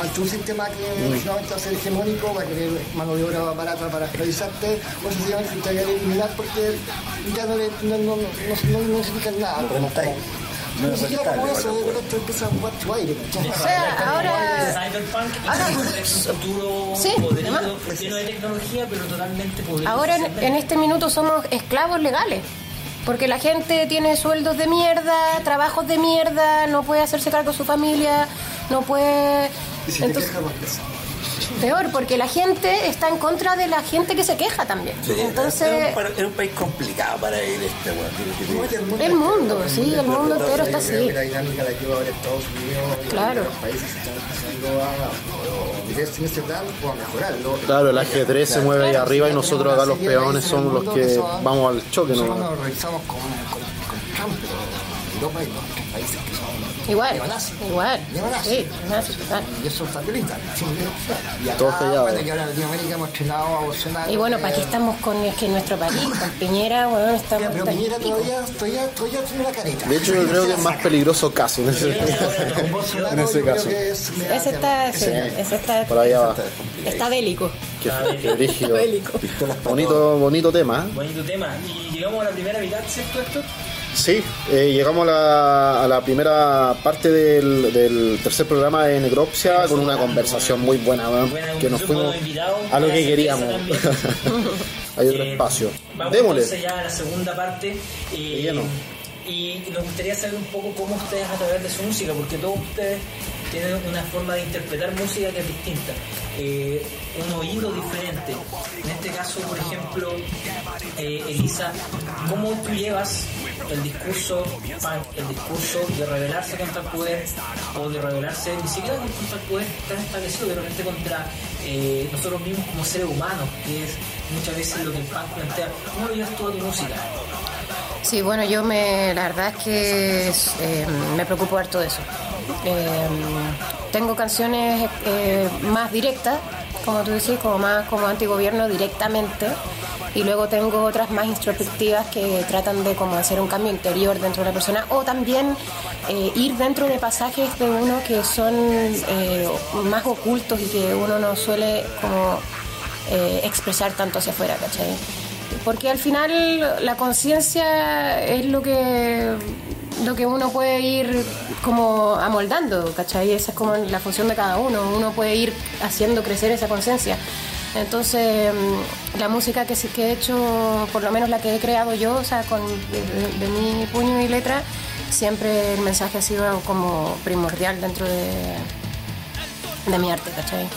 Ante un sistema que finalmente va a ser hegemónico, va a querer mano de obra barata para esclavizarte, o sencillamente te va a eliminar porque ya no, le- no, no, no, no, no significan nada. Rentáis. No Ni es siquiera como rentable. eso, de bueno. repente empieza a jugar tu aire. ¿cachai? O sea, ahora. Cyberpunk ahora- es un futuro Sí, podrido, además. lleno de tecnología, pero totalmente podrido. Ahora en, en este minuto somos esclavos legales. Porque la gente tiene sueldos de mierda, trabajos de mierda, no puede hacerse cargo de su familia, no puede... Y si te Entonces, quejas, peor, porque la gente está en contra de la gente que se queja también. Sí, Entonces, era un, pa- era un país complicado para ir este no, que el mundo, sí, el mundo entero está así. La dinámica la lleva ahora Estados Unidos Claro. los países están empezando a o meterse en este o a mejorarlo. Claro, el ajedrez se mueve ahí Claro, arriba y nosotros acá los peones el somos los mundo que vamos al choque. Nosotros ¿no? nos revisamos con, con, con Trump, pero Europa y otros países que son igual, igual, sí, total. Y eso violenta. Y acá, Todos callados. bueno, que ahora en Latinoamérica hemos entrenado a Bolsonaro. Y bueno, ¿para qué eh, estamos con es que nuestro país, con Piñera, bueno, estamos... Pero Piñera todavía, todavía, todavía tiene la careta. De hecho, yo creo que es más peligroso casi en ese, Con Bolsonaro en ese yo creo caso. es- Ese está, sí, ese está, Por ahí va. está bélico. Qué, qué brígido. bélico. Bonito, bonito tema. ¿eh? Bonito tema. Y llegamos a la primera mitad, ¿cierto esto? Sí, eh, llegamos a la, a la primera parte del, del tercer programa de Necropsia con una conversación muy buena, que nos fuimos a lo que queríamos. Hay otro Eh, espacio. Vamos Démosle. ya a la segunda parte. eh. Y nos gustaría saber un poco cómo ustedes a través de su música, porque todos ustedes tienen una forma de interpretar música que es distinta, eh, un oído diferente. En este caso, por ejemplo, eh, Elisa, ¿cómo tú llevas el discurso punk, el discurso de rebelarse contra el poder o de rebelarse ni siquiera contra el poder tan establecido, pero realmente contra eh, nosotros mismos como seres humanos, que es muchas veces lo que el punk plantea? ¿Cómo llevas tú a tu música? Sí, bueno, yo me, la verdad es que eh, me preocupo harto de eso. Eh, tengo canciones eh, más directas, como tú decís, como más como antigobierno directamente, y luego tengo otras más introspectivas que tratan de como hacer un cambio interior dentro de la persona, o también ir dentro de pasajes de uno que son más ocultos y que uno no suele como expresar tanto hacia afuera, ¿cachai? Porque al final la conciencia es lo que lo que uno puede ir como amoldando, ¿cachai? Esa es como la función de cada uno, uno puede ir haciendo crecer esa conciencia. Entonces, mm, la música que que he hecho, por lo menos la que he creado yo, o sea, con de, de mi puño y letra, siempre el mensaje ha sido como primordial dentro de, de mi arte, ¿cachai?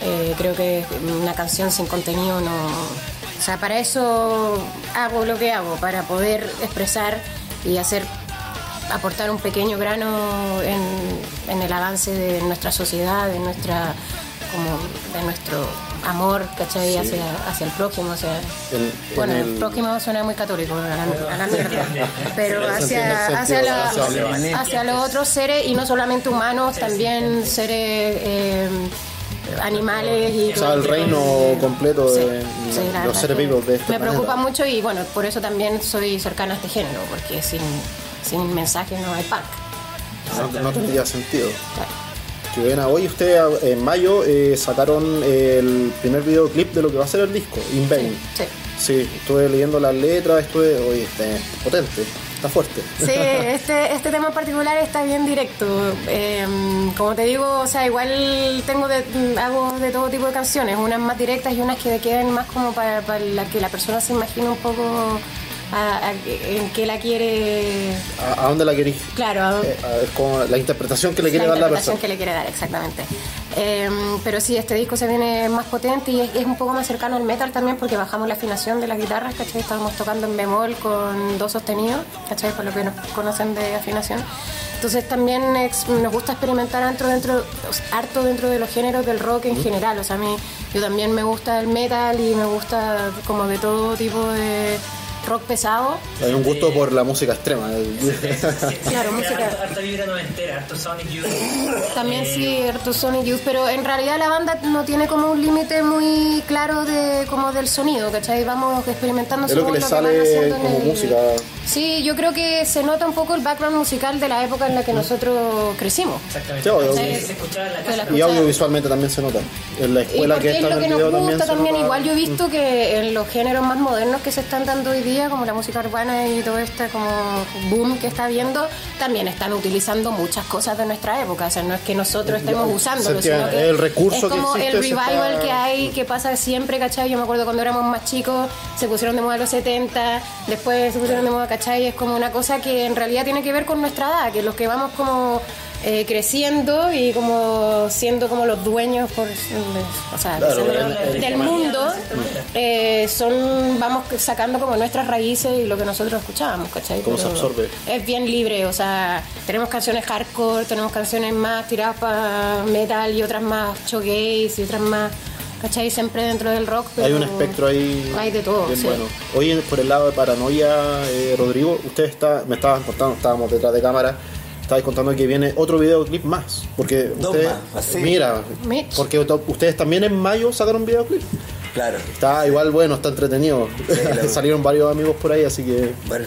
Eh, creo que una canción sin contenido no... O sea, para eso hago lo que hago, para poder expresar y hacer aportar un pequeño grano en, en el avance de nuestra sociedad, de nuestra como de nuestro amor, ¿cachai? Hacia, hacia el prójimo, o sea, en bueno, el el- prójimo suena muy católico, a la, a la mierda, pero hacia, el hacia, la- los otros seres y no solamente humanos, también seres eh, animales y O sea, el reino de- completo de Sí, sí, los seres vivos de este Me preocupa mucho y bueno, por eso también soy cercana a este género, porque sin, sin mensaje no hay punk. No, no tendría sentido. Claro. Que buena. Hoy ustedes en mayo eh, sacaron el primer videoclip de lo que va a ser el disco, In Vain. Sí. Sí, estuve leyendo las letras, estuve, oye, está potente, está fuerte. Sí, este, este tema en particular está bien directo. Eh, como te digo, o sea, igual tengo de, hago de todo tipo de canciones, unas más directas y unas que queden más como para, para la que la persona se imagine un poco a- a- en qué la quiere. ¿A, a dónde la querís? Claro, a- Eh, como la interpretación que le quiere la dar la interpretación persona. que le quiere dar, exactamente. Eh, pero sí, este disco se viene más potente y es, es un poco más cercano al metal también porque bajamos la afinación de las guitarras, ¿cachai? Estábamos tocando en bemol con dos sostenidos, ¿cachai? Por lo que nos conocen de afinación. Entonces también ex- nos gusta experimentar dentro, dentro, harto dentro de los géneros del rock en general. O sea, a mí yo también me gusta el metal y me gusta como de todo tipo de, rock pesado. Hay un gusto por la música extrema. Claro, música- Harta, vibra noventera, harto Sonic Youth. También Eh, sí, harto Sonic Youth, pero en realidad la banda no tiene como un límite muy claro de como del sonido, ¿cachai? Vamos experimentando Es lo que según le van sale haciendo en como el- música. Sí, yo creo que se nota un poco el background musical de la época en la que nosotros crecimos. Exactamente. Y audiovisualmente también se nota. En la Y escuela porque que es está lo en que el nos video gusta también. igual yo he visto que en los géneros más modernos que se están dando hoy día, como la música urbana y todo este como boom que está viendo, también están utilizando muchas cosas de nuestra época, o sea, no es que nosotros estemos usándolo, sino que el recurso es que como existe el revival está- que hay, que pasa siempre, ¿cachai? Yo me acuerdo cuando éramos más chicos, se pusieron de moda los 70, después se pusieron de moda, ¿cachai? Es como una cosa que en realidad tiene que ver con nuestra edad, que los que vamos como eh, creciendo y como siendo como los dueños por, o sea, Claro, siendo el- los- el- del mundo, eh, son vamos sacando como nuestras raíces y lo que nosotros escuchábamos, ¿cachai? Cómo se absorbe. Es bien libre, o sea, tenemos canciones hardcore, tenemos canciones más tiradas para metal y otras más showgaze y otras más, ¿cachai? Siempre dentro del rock. Hay pero un espectro ahí. Hay de todo, bien sí. bueno. Oye, por el lado de paranoia, eh, Rodrigo, usted está, me estaban contando, estábamos detrás de cámara, estabais contando que viene otro videoclip más. Porque Dos usted, más, así. mira, Mitch. porque ustedes también en mayo sacaron videoclip. Claro. Está igual bueno, está entretenido. claro. Salieron varios amigos por ahí, así que Bueno,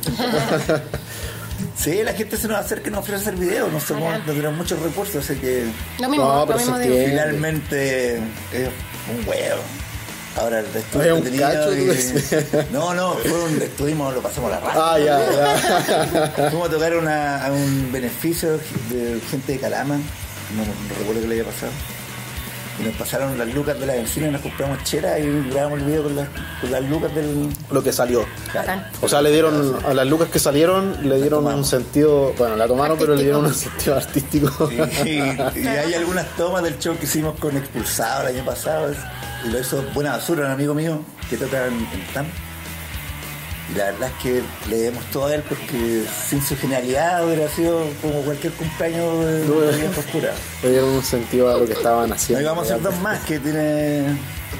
sí, la gente se nos acerca y nos ofrece hacer video. No, somos, no tenemos muchos recursos, así que Lo mismo, No, lo pero mismo se digo. entiende. finalmente es un huevo. Ahora el estuvo Es un cacho, y-. No, no, fue un, estuvimos, lo pasamos a la raja. Ah, ya, ya. Fuimos a tocar una- a un beneficio de gente de Calama, no, no recuerdo qué le había pasado. Y nos pasaron las lucas de la benzina y nos compramos chera y grabamos el video con las, con las lucas del. Lo que salió. O sea, le dieron a las lucas que salieron, le dieron un sentido, bueno, la tomaron, pero le dieron un sentido artístico. Y, y- y hay algunas tomas del show que hicimos con Expulsado el año pasado. Lo hizo Buena Basura, un amigo mío que toca en, en TAM. Y la verdad es que le debemos todo a él porque sin su genialidad hubiera sido como cualquier cumpleaños de, de vieja oscura. le dieron un sentido a lo que estaban haciendo. Ahí vamos a hacer dos más que tiene.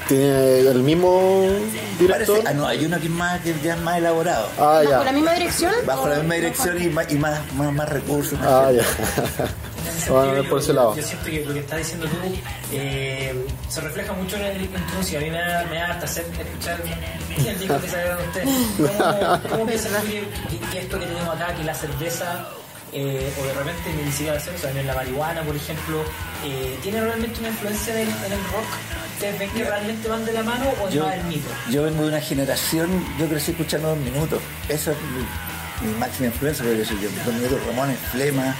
Tiene el mismo director. Parece, ah, no, hay uno que es más, que ya es más elaborado. Ah, ¿Bajo la misma dirección? Bajo la ¿O- misma dirección y más, y más, más, más recursos. más Ah, ya. En Bueno, sentido, por yo- ese lado. Yo siento que lo que estás diciendo tú eh, se refleja mucho en el intruso. A mí me da, me da hasta sed de escuchar el disco que salieron ustedes. ¿Cómo, cómo piensas tú que, esto que tenemos acá, que la cerveza, eh, o de repente ni siquiera la cerveza, también la marihuana, por ejemplo, eh, tiene realmente una influencia en el, en el rock? ¿Ustedes ven que realmente van de la mano o es Yo, más el mito? yo vengo de una generación, yo crecí escuchando dos minutos. Esa es mi, mi máxima influencia, porque soy yo. Dos minutos, Ramones, Flema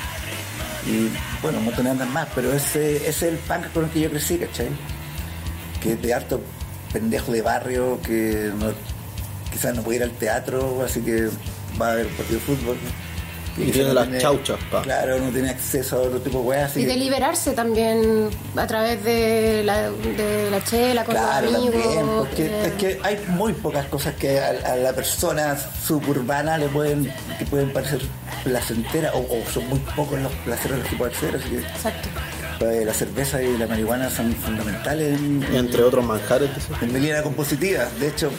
y bueno, un montón de bandas más, pero ese, ese es el punk con el que yo crecí, ¿cachai? Que es de harto pendejo de barrio, que no- quizás no puede ir al teatro, así que va a ver partido de fútbol. Y tiene las chauchas, pa. Claro, no tiene acceso a otro tipo de weas, así Y que- de liberarse también a través de la, de la chela con Claro, los amigos. también, porque eh, es que hay muy pocas cosas que a, a la persona suburbana le pueden, que pueden parecer placenteras o, o son muy pocos los placeres a los que puede acceder, así que Exacto. pues, la cerveza y la marihuana son fundamentales en, en- Entre otros manjares. en mi línea compositiva. De hecho,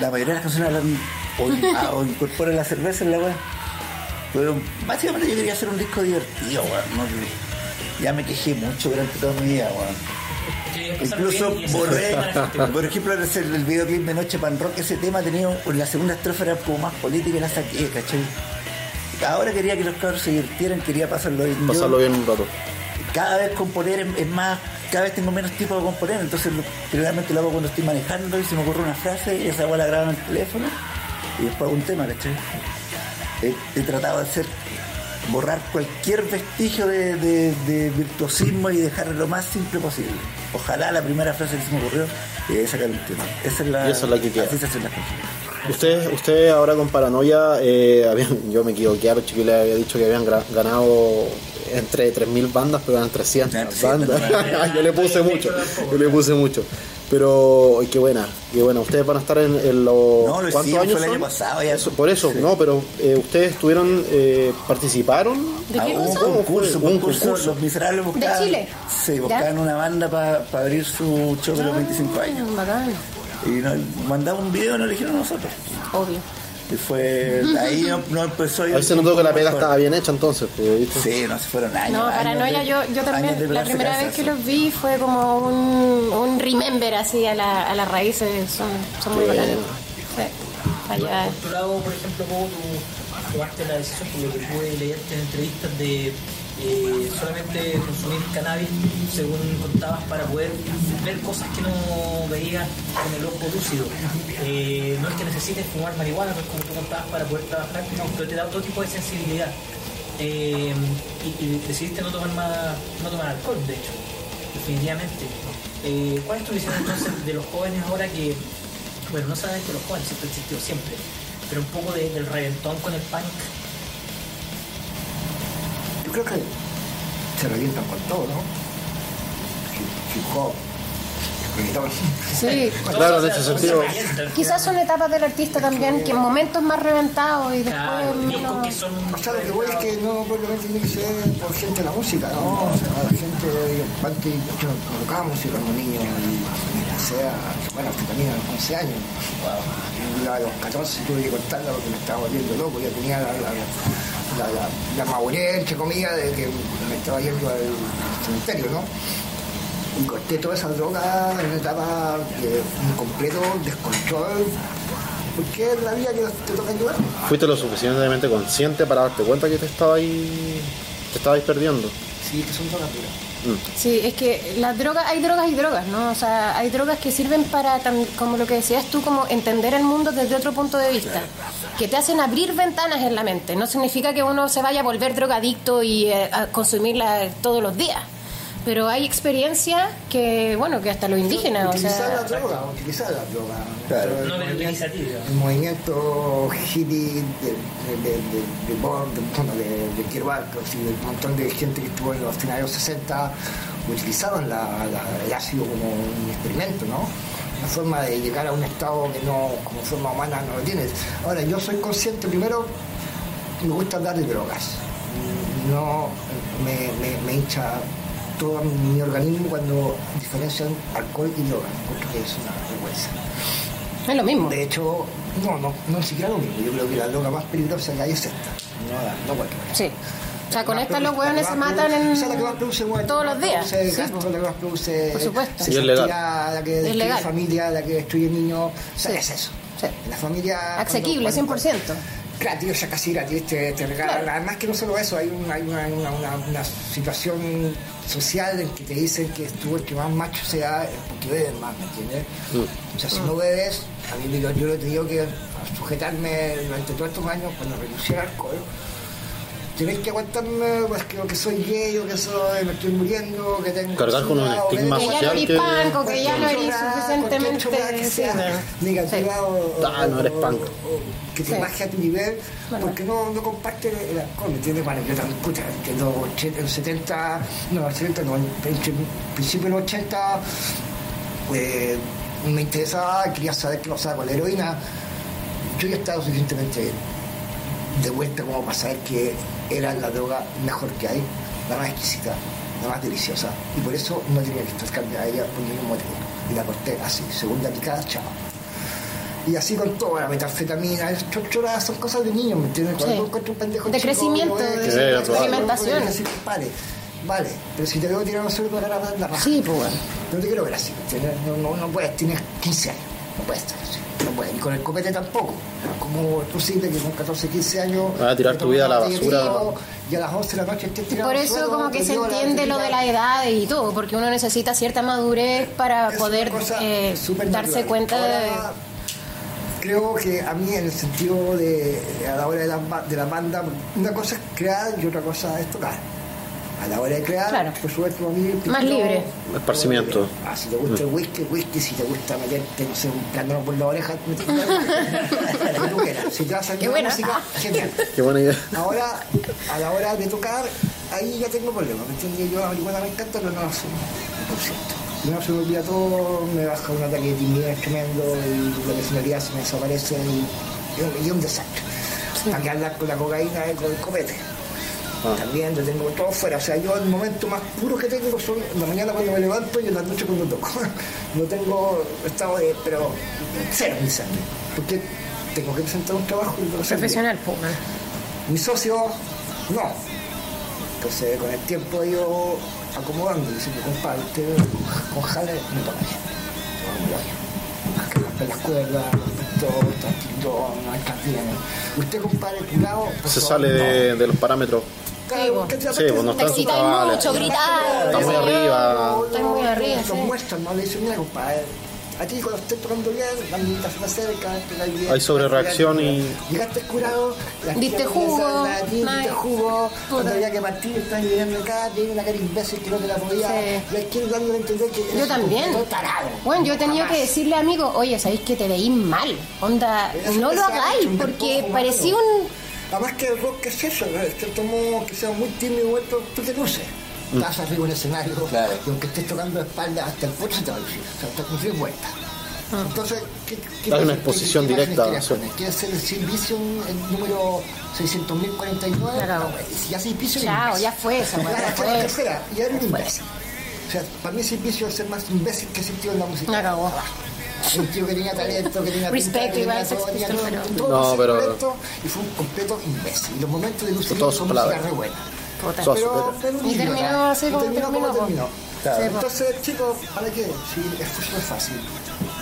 la mayoría de las canciones hablan o, ah, o incorporan la cerveza en la web. Pero básicamente yo quería hacer un disco divertido, weón. ¿no? Ya me quejé mucho durante toda mi vida, weón. Incluso borré, por ejemplo, el, el videoclip de Noche Pan Rock, ese tema tenía, la segunda estrofa era como más política y la saqué, ¿cachai? Ahora quería que los cabros se divirtieran, quería pasarlo bien. Pasarlo bien un rato. Cada vez componer es, es más, cada vez tengo menos tiempo de componer, entonces lo, generalmente lo hago cuando estoy manejando y se me ocurre una frase y esa la grabo en el teléfono y después hago un tema, ¿cachai? He, he tratado de hacer borrar cualquier vestigio de, de- de virtuosismo y dejar lo más simple posible. Ojalá la primera frase que se me ocurrió eh, sacar un tema. Esa es la, Y esa es la que queda. Así se hacen las cosas. Ustedes usted ahora con Paranoia, eh, habían- yo me equivoqué, chiquillos les había dicho que habían ganado entre 3.000 bandas, pero eran 300 Eran 300, bandas. yo le puse mucho, yo le puse mucho. Pero, qué buena, qué buena. Ustedes van a estar en, en los... No, lo ¿Cuántos años fue el año son? pasado ya. Eso, por eso, Sí. no, pero eh, ustedes estuvieron, eh, participaron. ¿De Ah, qué hubo un concurso, Un concurso. Los miserables buscaban. Chile? Sí, ¿Ya? buscaban una banda para abrir su show de los 25 años. Ah, Bacán, Y nos mandaban un video y nos eligieron nosotros. obvio. Y fue. Ahí no, no empezó. A veces notó que la pega estaba bien hecha entonces, pues. Sí, no se fueron años. No, años Paranoia, de- yo, yo también, la primera vez que los vi fue como un, un remember así a, la, a las raíces, son, son muy Bueno. bacanes. Sí, allá. Por tu lado, por ejemplo, vos tú tomaste la decisión, por lo que pude leerte en entrevistas, de eh, solamente consumir cannabis, según contabas, para poder ver cosas que no veías con el ojo lúcido. Eh, no es que necesites fumar marihuana, no es como tú contabas para poder trabajar, pero te da otro tipo de sensibilidad. Eh, y, decidiste no tomar más, no tomar alcohol, de hecho, definitivamente. ¿Cuál es tu visión entonces de los jóvenes ahora que bueno, no solamente los jóvenes, ha existido siempre, pero un poco de- del reventón con el punk. Creo que se revientan con todo, ¿no? Hip- Hip hop, reggaetón. Sí, Claro, en ese sentido. quizás son etapas del artista también, que en momentos más reventados y después Claro, menos- que son. O sea, lo que voy es que no probablemente tiene que ser por gente de la música, ¿no? O sea, la gente, antes yo colocaba música cuando niño y sea, bueno, hasta también a los 11 años. Y a los 14 tuve que cortarla porque me estaba volviendo loco, ya tenía la, la, la, la, la madurez, entre comillas, de que me estaba yendo al cementerio, ¿no? Y corté toda esa droga en una etapa de un completo descontrol, porque es la vida que te toca ayudar. Fuiste lo suficientemente consciente para darte cuenta que te estabais te estabais perdiendo. Sí, que son drogas duras. Sí, es que las drogas, hay drogas y drogas, ¿no? O sea, hay drogas que sirven para, como lo que decías tú, como entender el mundo desde otro punto de vista, que te hacen abrir ventanas en la mente. No significa que uno se vaya a volver drogadicto y eh, a consumirla todos los días. Pero hay experiencias que, bueno, que hasta los indígenas, o utilizar sea... la droga, utilizar la droga. Claro. Pero el No me movimiento-. El movimiento hippie de, de, de, de, de Bob, de, bueno, de, de Kerouac, así, de un montón de gente que estuvo en los finales 60 utilizaban la, la- el ácido como un experimento, ¿no? Una forma de llegar a un estado que no, como forma humana no lo tienes. Ahora, yo soy consciente, primero, me gusta hablar de drogas. No me, me, me hincha todo mi organismo cuando diferencian alcohol y droga. Encuentro que es una vergüenza. Es lo mismo. De hecho, no, no, no ni siquiera lo mismo. Yo creo que la droga más peligrosa que hay es esta. No, la- no cualquiera. Sí. O sea, con esta los hueones se matan en... o sea, la que más produce muerte, todos los días. produce Sí, gasto, la que más produce Por supuesto. Y es legal. sexualidad, la que destruye legal. familia, la que destruye niños. O sea, Sí. es eso. Sí. La familia... Asequible, cuando- cuando- 100%. Gratis, sea, casi gratis, te, te regalan. Claro. Además que no solo eso, hay, un- hay una, una, una- una situación social en que te dicen que tú el que más macho sea es porque bebes más, ¿me entiendes? O sea, si no bebes, a mí yo, yo he tenido que sujetarme durante todos estos años cuando renuncié al alcohol. Tenéis que aguantarme, pues que, que soy gay o que soy, me estoy muriendo, que tengo... Cargar con un estigma que- Que ya no eres que- panco, que ya no eres suficientemente... sí, negativa o, Ah, no eres o- punk. o que te Sí. baje a tu nivel Bueno. porque no, no comparte el, alcohol, ¿me entiendes? Bueno, yo también, puta, que en los 80, en los 70, no, en los 70, no, en el principio de los 80, eh, me interesaba, quería saber qué pasaba con la heroína. Yo ya estaba suficientemente de vuelta como para saber que era la droga mejor que hay, la más exquisita, la más deliciosa. Y por eso no tenía que acercarme a ella por ningún motivo. Y la corté así, segunda picada, chao. Y así con toda la metanfetamina, chochoradas, son cosas de niños, ¿me entiendes? Cuando Sí. tú encuentras un pendejo De chico, crecimiento, de se- claro. experimentación. Vale, vale, pero si te veo tirar un sueldo para la, la raja, Sí, pues bueno. no te quiero ver así, ¿me entiendes? No, no, no puedes, tienes 15 años, no puedes estar no con el copete tampoco. ¿Cómo es posible que con 14, 15 años... Vas a tirar tu vida a la basura. Y a las 11 de la noche estés tirado Por eso suelo, como que se entiende lo de la edad y todo, porque uno necesita cierta madurez para Es poder eh, darse cuenta de... Ahora, Creo que a mí en el sentido de a la hora de la, de la banda, una cosa es crear y otra cosa es tocar. A la hora de crear, Claro. por supuesto, a mí... Más libre. Esparcimiento. Ah, si te gusta el whisky, whisky, si te gusta meterte, no sé, un plano por la oreja, meterte un plano, lo que tú quieras. Si te vas a Qué la buena. música, genial. Qué buena idea. Ahora, a la hora de tocar, ahí ya tengo problemas. ¿Me entiendes? Yo la marihuana me encanta, pero no la fumo, por cierto. No se me olvida todo, me baja un ataque de timidez tremendo y la personalidad se me desaparece y, y un- y un desastre. Para que hablar con la cocaína y con el copete. También lo tengo todo fuera. O sea, yo el momento más puro que tengo son en la mañana cuando me levanto y en la noche cuando toco. No tengo estado de, pero cero mi sangre. Porque tengo que presentar un trabajo y. Profesional, pues. Mi socio, no. Entonces, con el tiempo he ido acomodando, diciendo, compadre, usted con jale no toca bien. Yo. Más que las cuerdas, todo, tranquilo, no estás bien. Usted, compadre, curado, por Se sale de, no. de los parámetros. Te Sí, pues no Te está en su excitáis cabal. mucho, gritáis. Está qué muy yo. arriba. Está muy arriba, Los sí. muestran, ¿no? Le dicen, mira, compadre, a ti cuando estés tocando bien, la amiguita se acerca, cae bien. Hay sobrereacción y- Llegaste curado, la Diste jugo, Diste jugo, cuando había que partir, estás viviendo acá, tiene una cara imbécil que no te la podía. Sí. Y hay que ir dándole a entender que Yo también. tarado. Bueno, yo he tenido Jamás. que decirle a amigos, oye, sabéis que te veís mal. Onda, Eso no lo hagáis, porque parecía un. Además que el rock es eso, ¿no? cierto modo que sea muy tímido, vuelto, tú te luces. Estás arriba en el escenario, Claro. y aunque estés tocando de espalda, hasta el puerto se te va a lucir, o sea, te con 10 vueltas. Entonces, ¿qué, qué una pasa? exposición ¿Qué- directa, quieres ser el Sin Vision, el número 600.049? La cagó. No, güey, si ya Sin Vision Chao, ya fue esa, Ya, fue. fue. tercera, ya era un imbécil. O sea, para mí Sin Vision es ser más imbécil que sentido en la música. La cagó. Un tío que tenía talento, que tenía Respect, que tenía todo, tenía todo, pero- todo No, pero- talento, y fue un completo imbécil. Y los momentos de lucidez son música re buena. Pero, pero Y terminó así como terminó terminó, como po. terminó. Claro. Po. Entonces, chicos, ¿para qué? Si esto es fácil.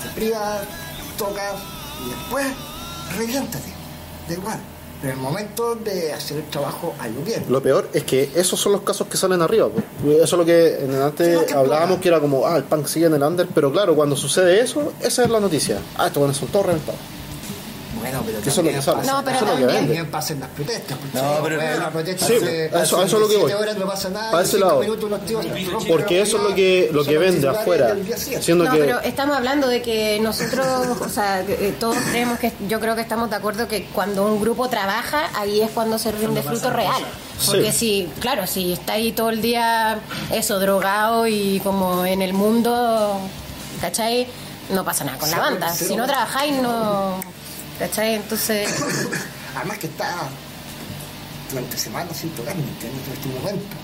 Te privas, tocas y después reviéntate. Da igual. Pero en el momento de hacer el trabajo, hazlo bien. Lo peor es que esos son los casos que salen arriba. pues. Eso es lo que en el antes Sí, lo que hablábamos que era como, ah, el punk sigue en el under, pero claro, cuando sucede eso, esa es la noticia. Ah, estos buenos son todos reventados. Bueno, pero Eso es lo que sale. No, pero Eso es lo que también- vende. Pasan las protestas. porque No, pero- bueno, la protesta Sí, hace- eso- hace eso es lo que voy. 17 horas no pasa nada. Para ese lado. minutos tíos Porque eso es lo que, lo que vende afuera. Siendo No, que pero estamos hablando de que nosotros, o sea, eh, todos creemos que, yo creo que estamos de acuerdo que cuando un grupo trabaja, ahí es cuando se rinde fruto real. Porque si, claro, si está ahí todo el día, eso, drogado y como en el mundo, ¿cachai? No pasa nada con la banda. Si no trabajáis, no, ¿cachai? Entonces, Además que está durante semanas sin tocar, ¿me entiendes? En este momento.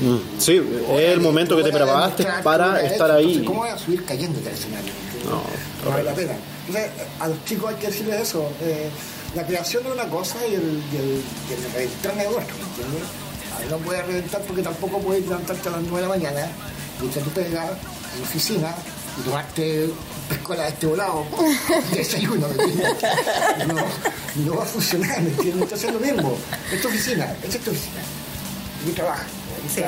Mm, sí, es el momento que te preparaste para estar hecho, ahí. entonces, ¿Cómo voy a subir cayendo del escenario? No, no vale la pena. Entonces, a los chicos hay que decirles eso. eh, la creación es una cosa y el, y el, y el reventar es otra, ¿me entiendes? Ahí no puedes reventar porque tampoco puedes levantarte a las 9 de la mañana, irte a tu pega, en la oficina, y tomarte pescola de este volado, y desayuno, ¿me entiendes? No, no va a funcionar, ¿me entiendes? Entonces es lo mismo. Es tu oficina, esa es tu oficina. Sí.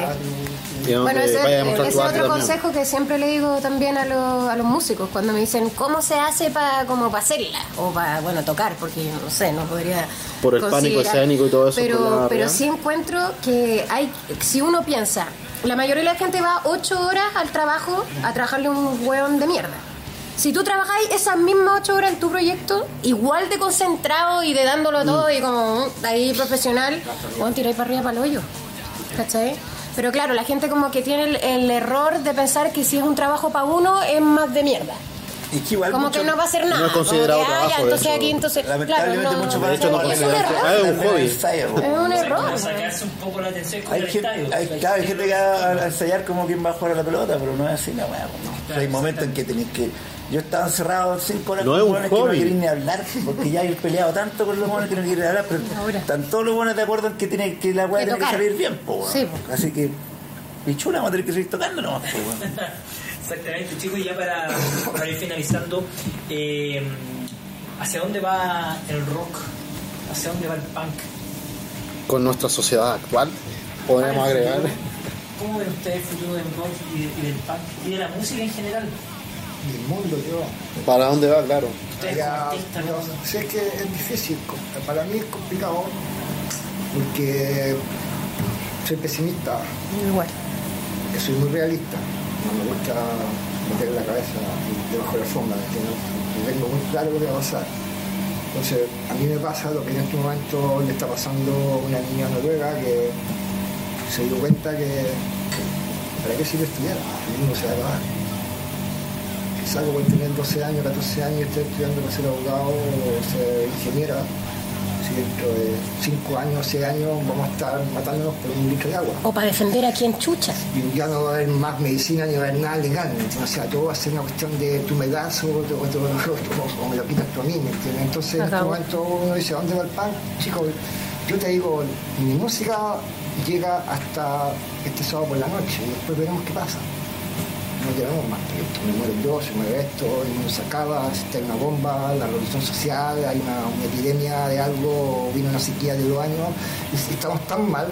Y no Bueno, ese, es otro también. consejo que siempre le digo también a, los- a los músicos cuando me dicen cómo se hace para como para hacerla o para bueno tocar porque no sé no podría Por el pánico escénico y todo eso, pero pero sí encuentro que hay si uno piensa la mayoría de la gente va ocho horas al trabajo a trabajarle un hueón de mierda si tú trabajáis esas mismas ocho horas en tu proyecto, igual de concentrado y de dándolo todo y como mm, ahí profesional, bueno, tiráis para arriba para el hoyo. ¿Cachai? Pero claro, la gente como que tiene el, el error de pensar que si es un trabajo para uno es más de mierda. Es que igual Como mucho- que no va a hacer nada. No es considerado Como que, ah, ya, trabajo, entonces hecho. aquí, entonces, claro, Lamentablemente no, mucho De hecho, no es un error. Ah, es un hobby. Es un error. Como sacarse un poco la atención con Hay el gente, estadio. hay, claro, hay gente que va a ensayar como quien va a jugar a la pelota, pero no es así la weá. pues, no. Claro, hay momentos en que tenés que. Yo estaba encerrado cinco horas No con es que no hobby. querían ni hablar, porque ya he peleado tanto con los buenos que no quieren hablar, pero Ahora. están todos los buenos de acuerdo en que, tiene, que la weá tiene que salir bien, po, weón. Sí, po. Así que, pichula, vamos a tener que seguir tocando nomás, po. Exactamente, chicos, y ya para, para ir finalizando, eh, ¿hacia dónde va el rock? ¿Hacia dónde va el punk? Con nuestra sociedad actual, podemos Ah, agregar. futuro. ¿Cómo ven ustedes el futuro del rock y, de- y del punk y de la música en general? Y el mundo, yo. ¿Para dónde va? Claro. Ustedes artistas, ¿no? sé que es difícil, para mí es complicado porque soy pesimista, Igual. soy muy realista, me gusta meter la cabeza debajo de la alfombra, ¿me entiendes? Tengo muy claro lo que va a pasar. Entonces, a mí me pasa lo que en este momento le está pasando a una niña noruega que se dio cuenta que para qué sirve estudiar, el mundo se va a acabar. Salgo por tener 12 años, 14 años y estoy estudiando para ser abogado o ser ingeniera, si dentro de 5 años, 6 años vamos a estar matándonos por un litro de agua. O para defender a quien chucha. Y ya no va a haber más medicina ni va a haber nada legal. O sea, todo va a ser una cuestión de tu me das o, me lo quitas tú a mí, ¿me entiendes? Entonces en este momento uno dice, ¿dónde va el pan? Chicos, yo te digo, mi música llega hasta este sábado por la noche y después veremos qué pasa. No tenemos más proyectos, me muero yo, se muere esto, el mundo se acaba, está una bomba, la revolución social, hay una, una epidemia de algo, vino una sequía de dos años, y estamos tan mal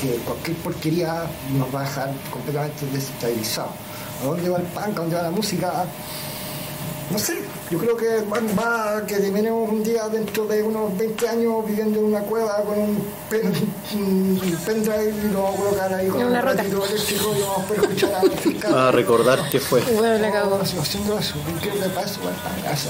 que cualquier porquería nos va a dejar completamente desestabilizados. ¿A dónde va el punk? ¿A dónde va la música? No sé, yo creo que va, va- que terminemos un día dentro de unos 20 años viviendo en una cueva con un, pen, un pendrive y lo vamos a colocar ahí con un rota. ratito eléctrico y vamos a poder escuchar a fiscales. A recordar qué fue. Bueno, la cagó. Haciendo eso, creo que para eso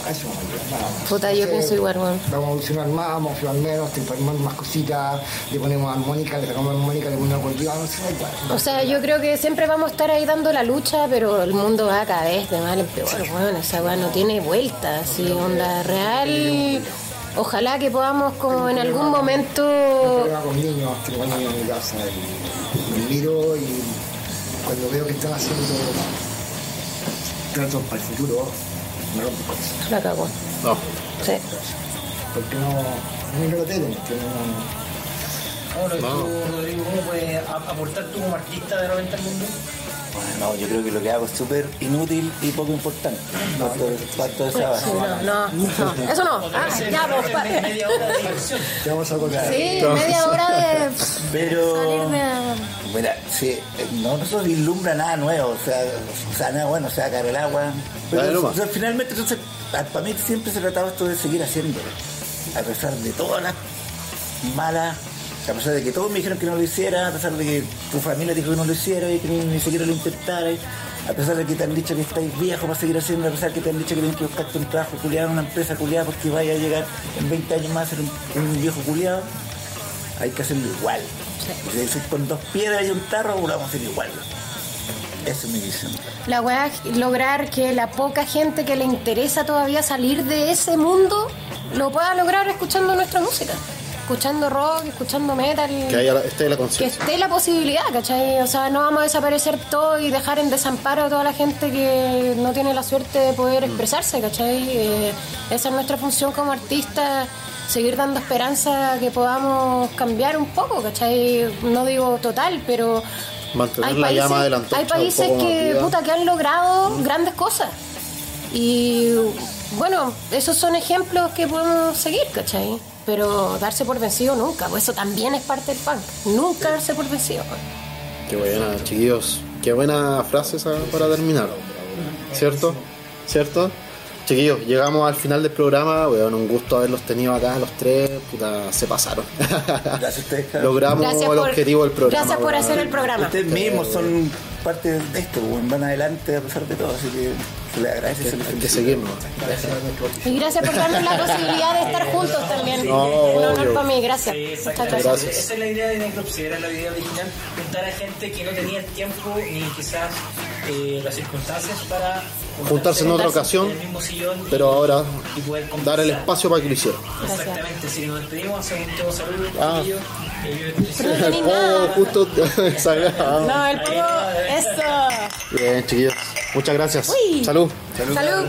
eso, más. Puta, yo pienso igual, weón. Vamos a evolucionar más, vamos a evolucionar menos, te ponemos más cositas, le ponemos armónica, le sacamos armónica, le ponemos acordeón, no sé, da igual. O sea, yo creo que siempre vamos a estar ahí dando la lucha, pero el mundo va cada vez de mal en peor. Bueno, esa weá no tiene vuelta, así, onda real. Ojalá que podamos como en algún momento... con niños, tengo en mi casa y miro y cuando veo que están haciendo tratos para el futuro, me rompo el. La cagó. No. Sí. Porque no, no miro la tele, que no, ¿Cómo lo Rodrigo? ¿Cómo puedes aportar tú como artista de repente al mundo? Bueno, no, yo creo que lo que hago es súper inútil y poco importante. Parto de- parto de esa base. Sí, no, no, no. Eso no. Ah, ya, pues, media hora de diversión. te vamos a contar. Sí, media hora de Pero, salir de... mira, sí, eh, no, no se vislumbra nada nuevo, o sea, o sea, nada bueno, o sea, caer el agua. Pero o sea, finalmente, entonces, a- para mí siempre se trataba esto de seguir haciéndolo, a pesar de todas las malas, a pesar de que todos me dijeron que no lo hiciera, a pesar de que tu familia dijo que no lo hiciera y que ni, ni siquiera lo intentara, a pesar de que te han dicho que estáis viejos para seguir haciendo, a pesar de que te han dicho que tienes que buscarte un trabajo culiado en una empresa culiada porque vaya a llegar en 20 años más a ser un, un viejo culiado, hay que hacerlo igual. Y si con dos piedras y un tarro, lo vamos a hacer igual. Esa es mi visión. La weá es lograr que la poca gente que le interesa todavía salir de ese mundo lo pueda lograr escuchando nuestra música. Escuchando rock, escuchando metal. Que haya esté la que conciencia. esté la posibilidad, ¿cachai? O sea, no vamos a desaparecer todo y dejar en desamparo a toda la gente que no tiene la suerte de poder expresarse, ¿cachai? Eh, esa es nuestra función como artistas, seguir dando esperanza que podamos cambiar un poco, ¿cachai? No digo total, pero... Mantener la llama de la hay países que, puta, que han logrado grandes cosas. Y bueno, esos son ejemplos que podemos seguir, ¿cachai? Pero darse por vencido nunca, pues eso también es parte del punk. Nunca darse por vencido. Qué buena, chiquillos. Qué buena frase esa para terminar. ¿Cierto? ¿Cierto? Chiquillos, llegamos al final del programa. Weón, un gusto haberlos tenido acá, los tres. Puta, se pasaron. Gracias a ustedes, cabrón. Logramos Gracias el por, objetivo del programa. gracias por hacer el programa. Ustedes mismos son parte de esto, weón. van adelante a pesar de todo, así que se les agradece que felicita. seguirnos. Y gracias por darnos la posibilidad de estar juntos también. No, un honor para mí, gracias. Sí, gracias. Gracias. Esa es la idea de Necropsy, era la idea original, juntar a gente que no tenía el tiempo ni quizás eh, las circunstancias para Juntarse en otra ocasión, en el mismo sillón y- Pero ahora y poder dar el espacio para que lo hicieran. Exactamente, si nos despedimos, hacemos un todo saludo, Ah. Oh, nada. justo sagrado. No, el puro. Eso. Bien, chiquillos. Muchas gracias. Uy. Salud. Salud.